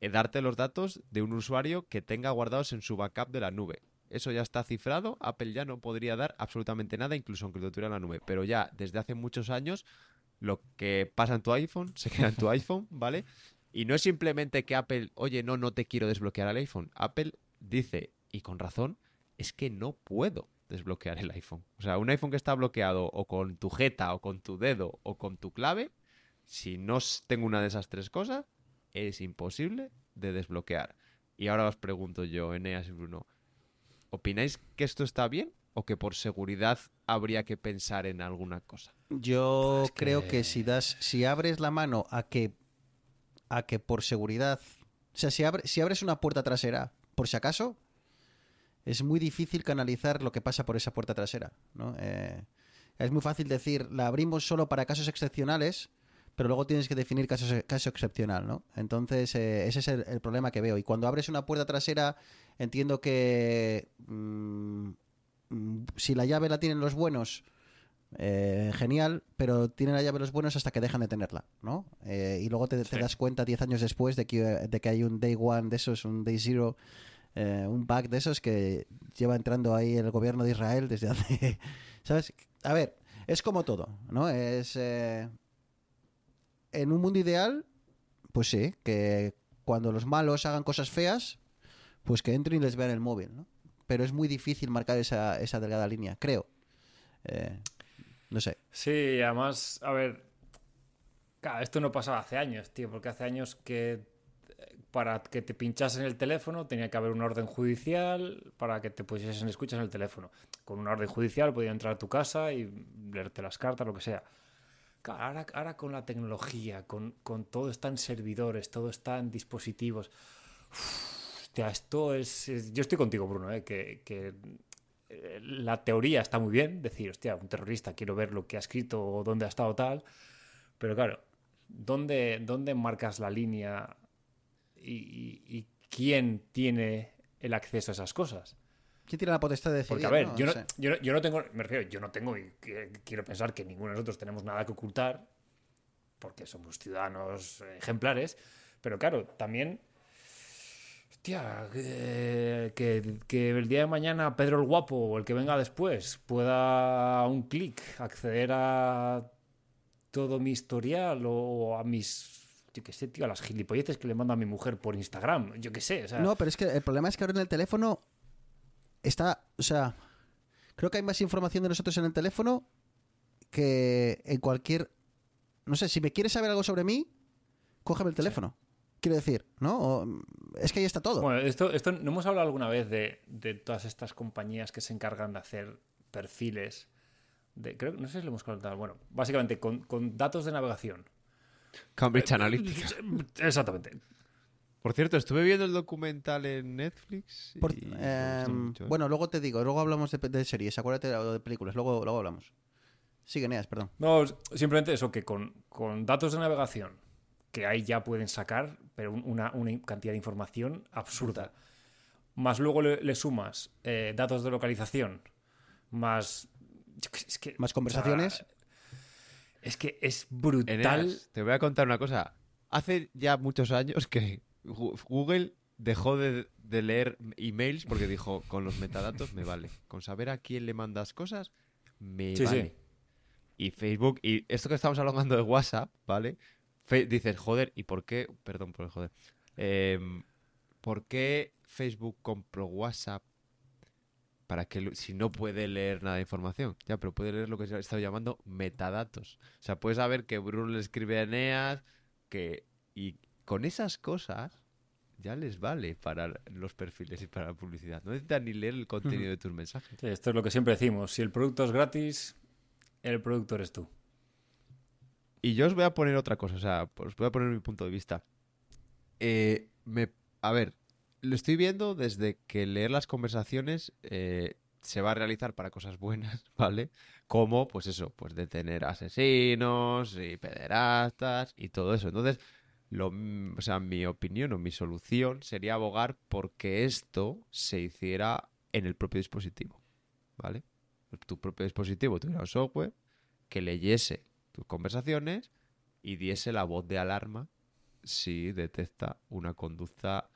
eh, darte los datos de un usuario que tenga guardados en su backup de la nube. Eso ya está cifrado. Apple ya no podría dar absolutamente nada, incluso aunque lo tuviera en la nube. Pero ya desde hace muchos años, lo que pasa en tu iPhone se queda en tu iPhone, ¿vale? Y no es simplemente que Apple, oye, no, no te quiero desbloquear el iPhone. Apple dice, y con razón, es que no puedo desbloquear el iPhone. O sea, un iPhone que está bloqueado o con tu jeta o con tu dedo o con tu clave, si no tengo una de esas tres cosas, es imposible de desbloquear. Y ahora os pregunto yo, Eneas y Bruno, ¿opináis que esto está bien o que por seguridad habría que pensar en alguna cosa? Yo Pues creo que- que si das, si abres la mano a que, a que por seguridad, o sea, si, abre- si abres una puerta trasera, por si acaso, es muy difícil canalizar lo que pasa por esa puerta trasera, ¿no? Eh, es muy fácil decir, la abrimos solo para casos excepcionales, pero luego tienes que definir caso excepcional, ¿no? Entonces, eh, ese es el, el problema que veo. Y cuando abres una puerta trasera, entiendo que mm, si la llave la tienen los buenos, eh, genial, pero tienen la llave los buenos hasta que dejan de tenerla, ¿no? Eh, y luego te, das cuenta 10 años después de que, de que hay un day one de esos, un day zero, eh, un bug de esos que lleva entrando ahí el gobierno de Israel desde hace... ¿Sabes? A ver, es como todo, ¿no? Es... en un mundo ideal, pues sí, que cuando los malos hagan cosas feas, pues que entren y les vean el móvil, ¿no? Pero es muy difícil marcar esa, esa delgada línea, creo. Eh, no sé. Sí, además, a ver, claro, esto no pasaba hace años, tío, porque hace años que eh, para que te pinchasen el teléfono tenía que haber una orden judicial para que te pusiesen escuchas en el teléfono. Con una orden judicial podía entrar a tu casa y leerte las cartas, lo que sea. Ahora, ahora con la tecnología, con, con todo está en servidores, todo está en dispositivos. Esto es, Yo estoy contigo, Bruno, eh, que, que eh, la teoría está muy bien, decir, hostia, un terrorista, quiero ver lo que ha escrito o dónde ha estado tal, pero claro, ¿dónde, dónde marcas la línea y quién tiene el acceso a esas cosas? ¿Quién tiene la potestad de decidir? Porque, a ver, no? yo, no, sé. yo, no, yo no tengo, me refiero, yo no tengo, y quiero pensar que ninguno de nosotros tenemos nada que ocultar, porque somos ciudadanos ejemplares, pero claro, también, hostia, que, que- que el día de mañana Pedro el Guapo o el que venga después pueda a un clic acceder a todo mi historial o a mis, yo qué sé, tío, a las gilipolleces que le mando a mi mujer por Instagram, yo qué sé, o sea, No, pero es que el problema es que ahora en el teléfono está, o sea, creo que hay más información de nosotros en el teléfono que en cualquier, no sé, si me quieres saber algo sobre mí, cógeme el teléfono. Quiero decir, ¿no? O- es que ahí está todo. Bueno, esto, esto no hemos hablado alguna vez de, de todas estas compañías que se encargan de hacer perfiles. De, creo, no sé si lo hemos contado. Bueno, básicamente con, con datos de navegación. Cambridge Analytica. Exactamente. Por cierto, estuve viendo el documental en Netflix. Y me eh, mucho, ¿eh? bueno, luego te digo, luego hablamos de, de series, acuérdate de películas, luego, luego hablamos. Sigue, Neas, perdón. No, simplemente eso, que con, con datos de navegación, que ahí ya pueden sacar, pero un- una, una cantidad de información absurda. Más luego le, le sumas eh, datos de localización, más... es que, Más conversaciones. o sea, es que es brutal. Eneas, te voy a contar una cosa. Hace ya muchos años que Google dejó de, de leer emails porque dijo, con los metadatos me vale. Con saber a quién le mandas cosas, me Sí, vale. sí. Y Facebook, y esto que estamos hablando de WhatsApp, ¿vale? Fe- dices, joder, ¿y por qué? Perdón por el joder. Em, ¿Por qué Facebook compró WhatsApp para que si no puede leer nada de información? Ya, pero puede leer lo que se ha estado llamando metadatos. O sea, puedes saber que Bruno le escribe a Eneas, que y con esas cosas ya les vale para los perfiles y para la publicidad. No necesitan ni leer el contenido de tus mensajes. Sí, esto es lo que siempre decimos. Si el producto es gratis, el producto eres tú. Y yo os voy a poner otra cosa, o sea, os voy a poner mi punto de vista. Eh, me, a ver, lo estoy viendo desde que leer las conversaciones eh, se va a realizar para cosas buenas, ¿vale? Como, pues eso, pues detener asesinos y pederastas y todo eso. Entonces, lo, o sea, mi opinión o mi solución sería abogar porque esto se hiciera en el propio dispositivo, ¿vale? Tu propio dispositivo tuviera un software que leyese tus conversaciones y diese la voz de alarma sí detecta una conducta.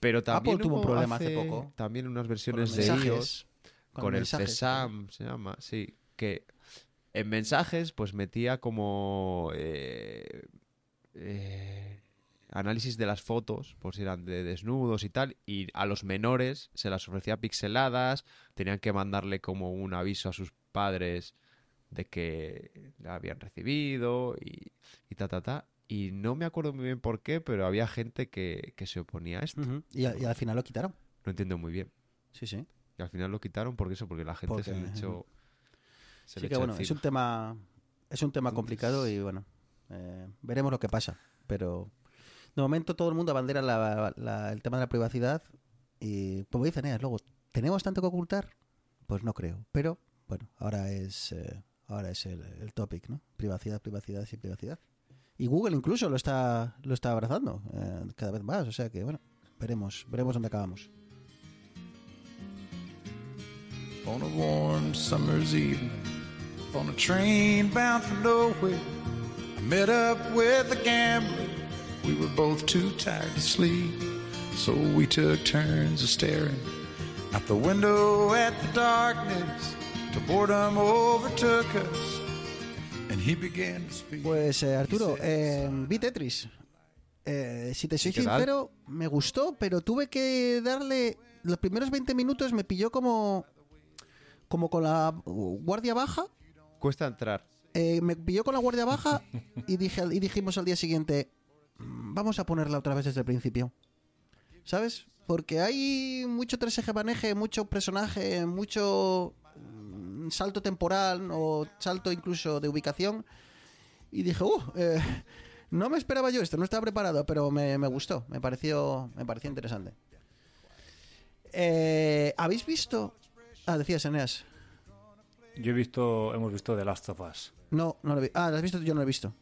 Pero también tuvo un problema hace poco. También unas versiones de mensajes, iOS con, el mensajes, CESAM, se llama, sí, que en mensajes pues metía como eh, eh, análisis de las fotos, por si eran de desnudos y tal, y a los menores se las ofrecía pixeladas, tenían que mandarle como un aviso a sus padres de que la habían recibido y, y ta, ta, ta. Y no me acuerdo muy bien por qué, pero había gente que, que se oponía a esto. Y, a- y al final lo quitaron. No entiendo muy bien. Sí, sí. Y al final lo quitaron porque eso, porque la gente se le echó. se Sí le que echó bueno, es un tema es un tema complicado y bueno, eh, veremos lo que pasa. Pero de momento todo el mundo abandera la- la- el tema de la privacidad y como dice Neas, luego, ¿tenemos tanto que ocultar? Pues no creo. Pero bueno, ahora es eh, ahora es el, el topic, ¿no? Privacidad, privacidad y privacidad. Y Google incluso lo está lo está abrazando eh, cada vez más, o sea que bueno, veremos veremos dónde acabamos. on a warm summer's evening on a train bound for nowhere. Met up with a gambler. We were both too tired to sleep, so we took turns of staring out the window at the darkness till boredom overtook us. And he began to speak. Pues eh, Arturo, eh, vi Tetris. Eh, si te soy tal? sincero, me gustó, pero tuve que darle. Los primeros 20 minutos me pilló como. Como con la guardia baja. Cuesta entrar. Eh, me pilló con la guardia baja y, dije, dijimos al día siguiente: "Mm, Vamos a ponerla otra vez desde el principio. ¿Sabes? Porque hay mucho 3 maneje, mucho personaje, mucho mm, salto temporal o salto incluso de ubicación. Y dije, uh, eh, no me esperaba yo esto, no estaba preparado, pero me, me gustó, me pareció, me pareció interesante. Eh, ¿Habéis visto? Ah, decías, Eneas. Yo he visto, hemos visto The Last of Us. No, no lo vi. Ah, ¿la has visto? Yo no lo he visto.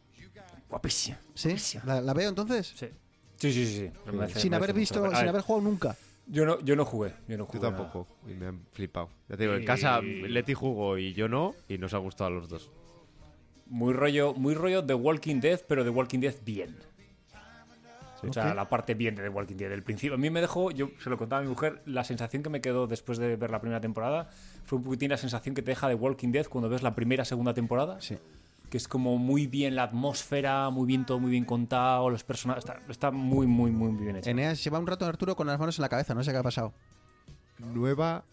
Guapísima. ¿Sí? guapísima. ¿La, la veo entonces? Sí. Sí, sí, sí. sí. Me merece- Sin me haber visto, mucho la sin haber jugado nunca. Yo no, yo no jugué. Yo no jugué Yo nada. tampoco. Y me han flipado. Ya te digo, en Y- casa Leti jugó y yo no, y nos ha gustado a los dos. Muy rollo, muy rollo The Walking Dead, pero The Walking Dead bien. O sea, Ok. la parte bien de The Walking Dead. El principio, a mí me dejó, yo se lo contaba a mi mujer, la sensación que me quedó después de ver la primera temporada fue un poquitín la sensación que te deja The Walking Dead cuando ves la primera, segunda temporada. Sí. Que es como muy bien la atmósfera, muy bien todo, muy bien contado, los personajes. Está, está muy, muy, muy bien hecho. Eneas lleva un rato Arturo con las manos en la cabeza, no sé qué ha pasado. Nueva.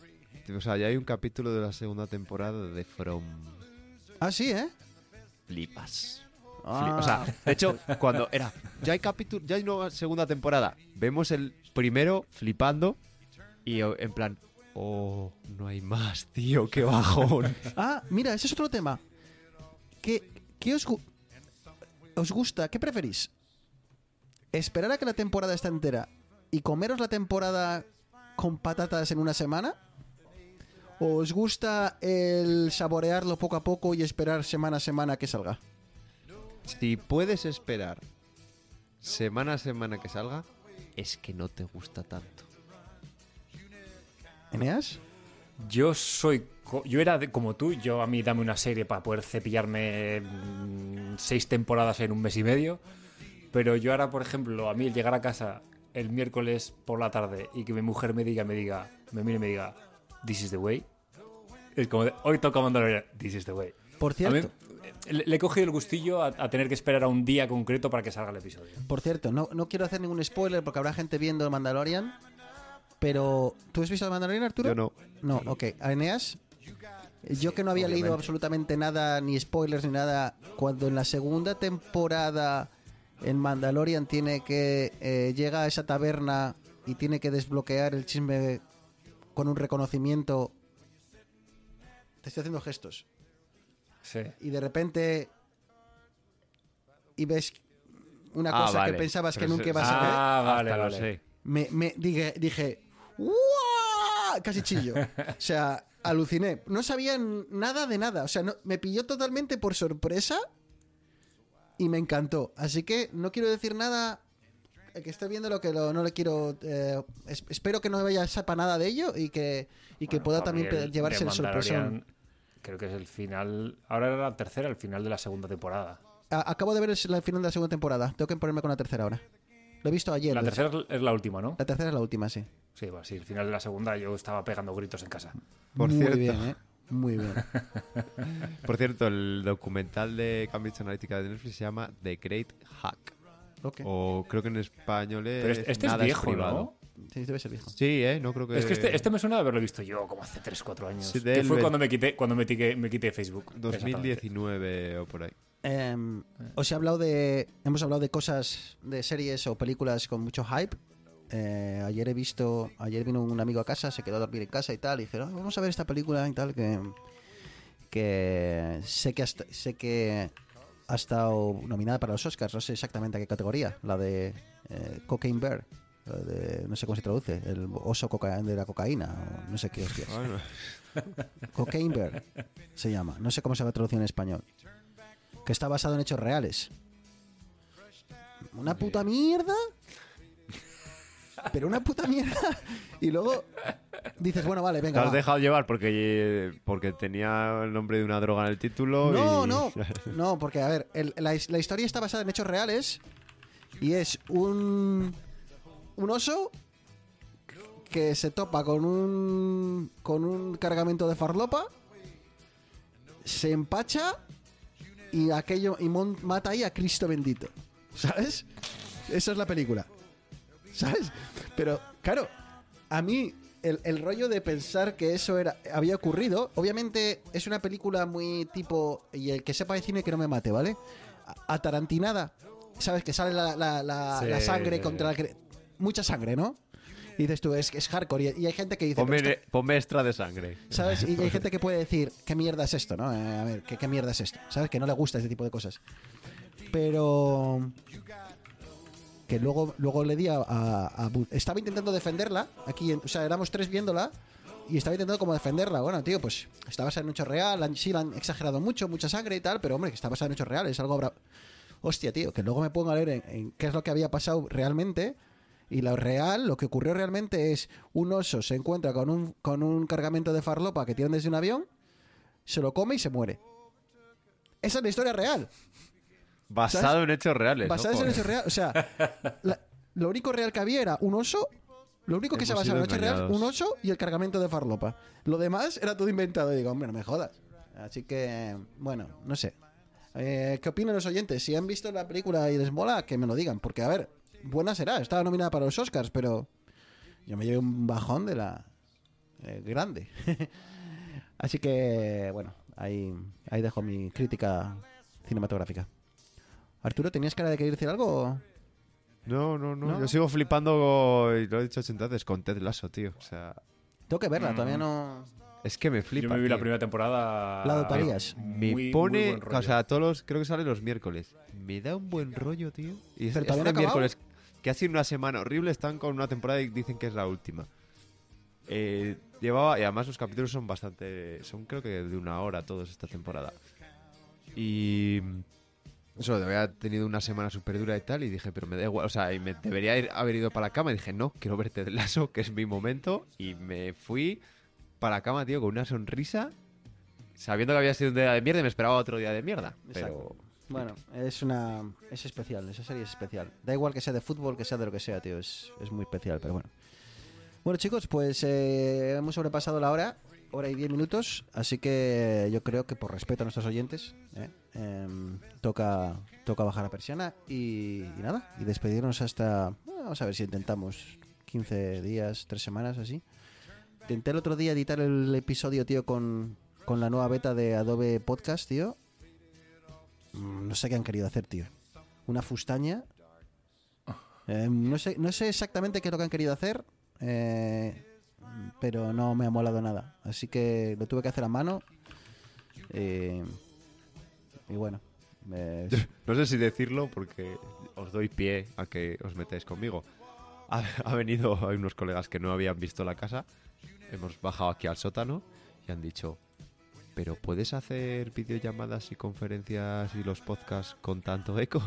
O sea, ya hay un capítulo de la segunda temporada de From. Ah, sí, ¿eh? Flipas. Ah. O sea, de hecho, cuando era. Ya hay capítulo. Ya hay nueva segunda temporada. Vemos el primero flipando. Y o- en plan. Oh, no hay más, tío, qué bajón. Ah, mira, ese es otro tema. ¿Qué, qué os, gu- os gusta? ¿Qué preferís? ¿Esperar a que la temporada esté entera y comeros la temporada con patatas en una semana? ¿O os gusta el saborearlo poco a poco y esperar semana a semana que salga? Si puedes esperar semana a semana que salga, es que no te gusta tanto. ¿Eneas? Yo soy. Yo era de- como tú, yo a mí dame una serie para poder cepillarme mm, seis temporadas en un mes y medio. Pero yo ahora, por ejemplo, a mí el llegar a casa el miércoles por la tarde y que mi mujer me diga, me diga, me mire y me diga, This is the way. Es como de, hoy toca Mandalorian, This is the way. Por A mí, cierto, eh, le, he cogido el gustillo a, a tener que esperar a un día concreto para que salga el episodio. por cierto, no, no quiero hacer ningún spoiler porque habrá gente viendo el Mandalorian. Pero, ¿tú has visto el Mandalorian, Arturo? Yo no. No, ok. ¿A Eneas? Yo que no había leído absolutamente nada, ni spoilers ni nada, cuando en la segunda temporada en Mandalorian tiene que eh, llega a esa taberna y tiene que desbloquear el chisme con un reconocimiento. Te estoy haciendo gestos. Sí. Y de repente y ves una Ah, cosa vale. que pensabas que Pero nunca ibas a ver. Ah, vale, Hasta lo vale. sé. Me, me dije, dije "¡Uah!", Casi chillo. O sea, aluciné. No sabía nada de nada. O sea, no- me pilló totalmente por sorpresa y me encantó. Así que no quiero decir nada. El que esté viendo lo que lo- no le quiero. eh, es- espero que no vaya a sepa nada de ello y que, y que Bueno, pueda también llevarse el sorpresón. Creo que es el final. Ahora era la tercera, el final de la segunda temporada. a- acabo de ver el, el final de la segunda temporada. Tengo que ponerme con la tercera ahora. Lo he visto ayer. La tercera es- es la última, ¿no? la tercera es la última, sí. Sí, bueno, sí, el final de la segunda yo estaba pegando gritos en casa. Por Muy cierto. bien, ¿eh? Muy bien. Por cierto, el documental de Cambridge Analytica de Netflix se llama The Great Hack. Ok. O creo que en español es. Pero este, este es Nada viejo, privado. ¿no? Sí, debe ser viejo. Sí, ¿eh? No creo que. Es que este, este me suena de haberlo visto yo como hace 3-4 años. Sí, que fue ve- cuando me quité, cuando me quité, me quité Facebook. Exactamente. 2019 o por ahí. Em, os he hablado de. Hemos hablado de cosas, de series o películas con mucho hype. Eh, ayer he visto. Ayer vino un amigo a casa, se quedó a dormir en casa y tal. Y dije, "Ah, vamos a ver esta película y tal. Que. Que sé que, hasta- sé que ha estado nominada para los Oscars. No sé exactamente a qué categoría. La de eh, Cocaine Bear. De- no sé cómo se traduce. El oso coca- de la cocaína. o no sé qué hostias. Bueno, Cocaine Bear se llama. No sé cómo se va a traducir en español. Que está basado en hechos reales. Una puta mierda. Pero una puta mierda. Y luego dices, bueno, vale, te venga. has va. dejado llevar porque, porque tenía el nombre de una droga en el título. No, y- no. No, porque, a ver, el- la, his- la historia está basada en hechos reales. Y es un. Un oso que se topa con un. con un cargamento de farlopa. Se empacha. Y aquello. y mon- mata ahí a Cristo bendito. ¿Sabes? Esa es la película. ¿Sabes? Pero, claro, a mí el, el rollo de pensar que eso era había ocurrido, obviamente es una película muy tipo, y el que sepa de cine que no me mate, ¿vale? Atarantinada, ¿sabes? Que sale la, la- la- Sí. la sangre contra la... Mucha sangre, ¿no? Y dices tú, es, es hardcore. Y, y hay gente que dice... Ponme, "Pero esto- ponme extra de sangre. ¿Sabes? Y hay gente que puede decir, ¿qué mierda es esto? ¿no? Eh, a ver, ¿qué, ¿qué mierda es esto? ¿Sabes? Que no le gusta este tipo de cosas. Pero... Que luego, luego le di a, a- Estaba intentando defenderla. Aquí, o sea, éramos tres viéndola. Y estaba intentando como defenderla. Bueno, tío, pues está basada en un hecho real. han- Sí, la han exagerado mucho, mucha sangre y tal. Pero hombre, que está basada en hechos reales. Algo habrá... Hostia, tío, que luego me pongo a leer en, en qué es lo que había pasado realmente. Y lo real, lo que ocurrió realmente es un oso se encuentra con un, con un cargamento de farlopa que tienen desde un avión, se lo come y se muere. Esa es la historia real. Basado ¿Sabes? en hechos reales. Basada ojo. en hechos reales. O sea, la- lo único real que había era un oso. Lo único que se basaba en hechos reales, un oso y el cargamento de farlopa. Lo demás era todo inventado. Y digo, hombre, no me jodas. Así que, bueno, no sé. Eh, ¿Qué opinan los oyentes? Si han visto la película y les mola, que me lo digan. Porque, a ver, buena será. Estaba nominada para los Oscars, pero yo me llevé un bajón de la eh, grande. Así que, bueno, ahí, ahí dejo mi crítica cinematográfica. Arturo, ¿tenías cara de querer decir algo? No, no, no, ¿No? Yo sigo flipando, y lo he dicho 80 veces, con Ted Lasso, tío. O sea, Tengo que verla, todavía no. es que me flipa. Yo me vi la tío. primera temporada. La adoptarías. Me Muy- muy pone, buen rollo. o sea, todos los, creo que sale los miércoles. Me da un buen rollo, tío. Y es, Pero es todavía no ha de acabado. miércoles que ha sido una semana horrible. Están con una temporada y dicen que es la última. Eh, llevaba, y además los capítulos son bastante, son creo que de una hora todos esta temporada. Y eso, había tenido una semana súper dura y tal, y dije, pero me da igual, o sea, y me debería haber ido para la cama, y dije, no, quiero verte del lazo, que es mi momento, y me fui para la cama, tío, con una sonrisa, sabiendo que había sido un día de mierda, y me esperaba otro día de mierda, pero... Bueno, es una. Es especial, esa serie es especial. Da igual que sea de fútbol, que sea de lo que sea, tío. Es, es muy especial, pero bueno. Bueno, chicos, pues eh, hemos sobrepasado la hora, hora y diez minutos. Así que yo creo que por respeto a nuestros oyentes, ¿eh? Em, toca, toca bajar la persiana y, nada, y despedirnos hasta. vamos a ver si intentamos 15 días, 3 semanas, así. Intenté el otro día editar el episodio, tío, con, con la nueva beta de Adobe Podcast, tío. Mm, No sé qué han querido hacer, tío. Una fustaña. Eh, no, sé, no sé exactamente qué es lo que han querido hacer, eh, pero no me ha molado nada. Así que lo tuve que hacer a mano. eh, y bueno. No sé si decirlo porque os doy pie a que os metáis conmigo. Ha, ha venido, hay unos colegas que no habían visto la casa. Hemos bajado aquí al sótano y han dicho, pero ¿puedes hacer videollamadas y conferencias y los podcasts con tanto eco?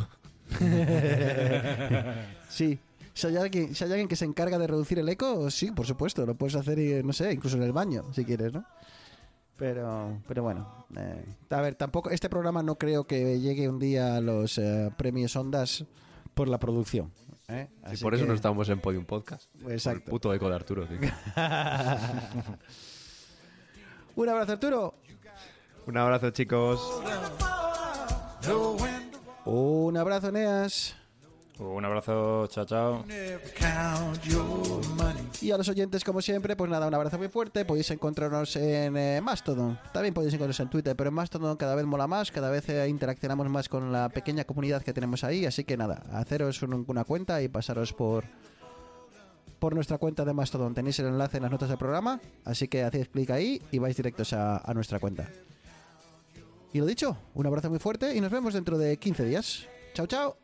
sí. Si hay, alguien, si hay alguien que se encarga de reducir el eco, sí, por supuesto. Lo puedes hacer, no sé, incluso en el baño, si quieres, ¿no? Pero, pero bueno, eh, a ver, tampoco este programa no creo que llegue un día a los eh, premios Ondas por la producción. ¿eh? Por eso que- no estamos en Podium Podcast. Por el Exacto. puto eco de Arturo. tío. Un abrazo, Arturo. Un abrazo, chicos. Un abrazo, Neas. Un abrazo, chao, chao. Y a los oyentes, como siempre, pues nada, un abrazo muy fuerte. Podéis encontrarnos en eh, Mastodon. También podéis encontrarnos en Twitter, pero en Mastodon cada vez mola más, cada vez eh, interaccionamos más con la pequeña comunidad que tenemos ahí. Así que nada, haceros un- una cuenta y pasaros por por nuestra cuenta de Mastodon. Tenéis el enlace en las notas del programa, así que hacéis clic ahí y vais directos a, a nuestra cuenta. Y lo dicho, un abrazo muy fuerte y nos vemos dentro de 15 días. Chao, chao.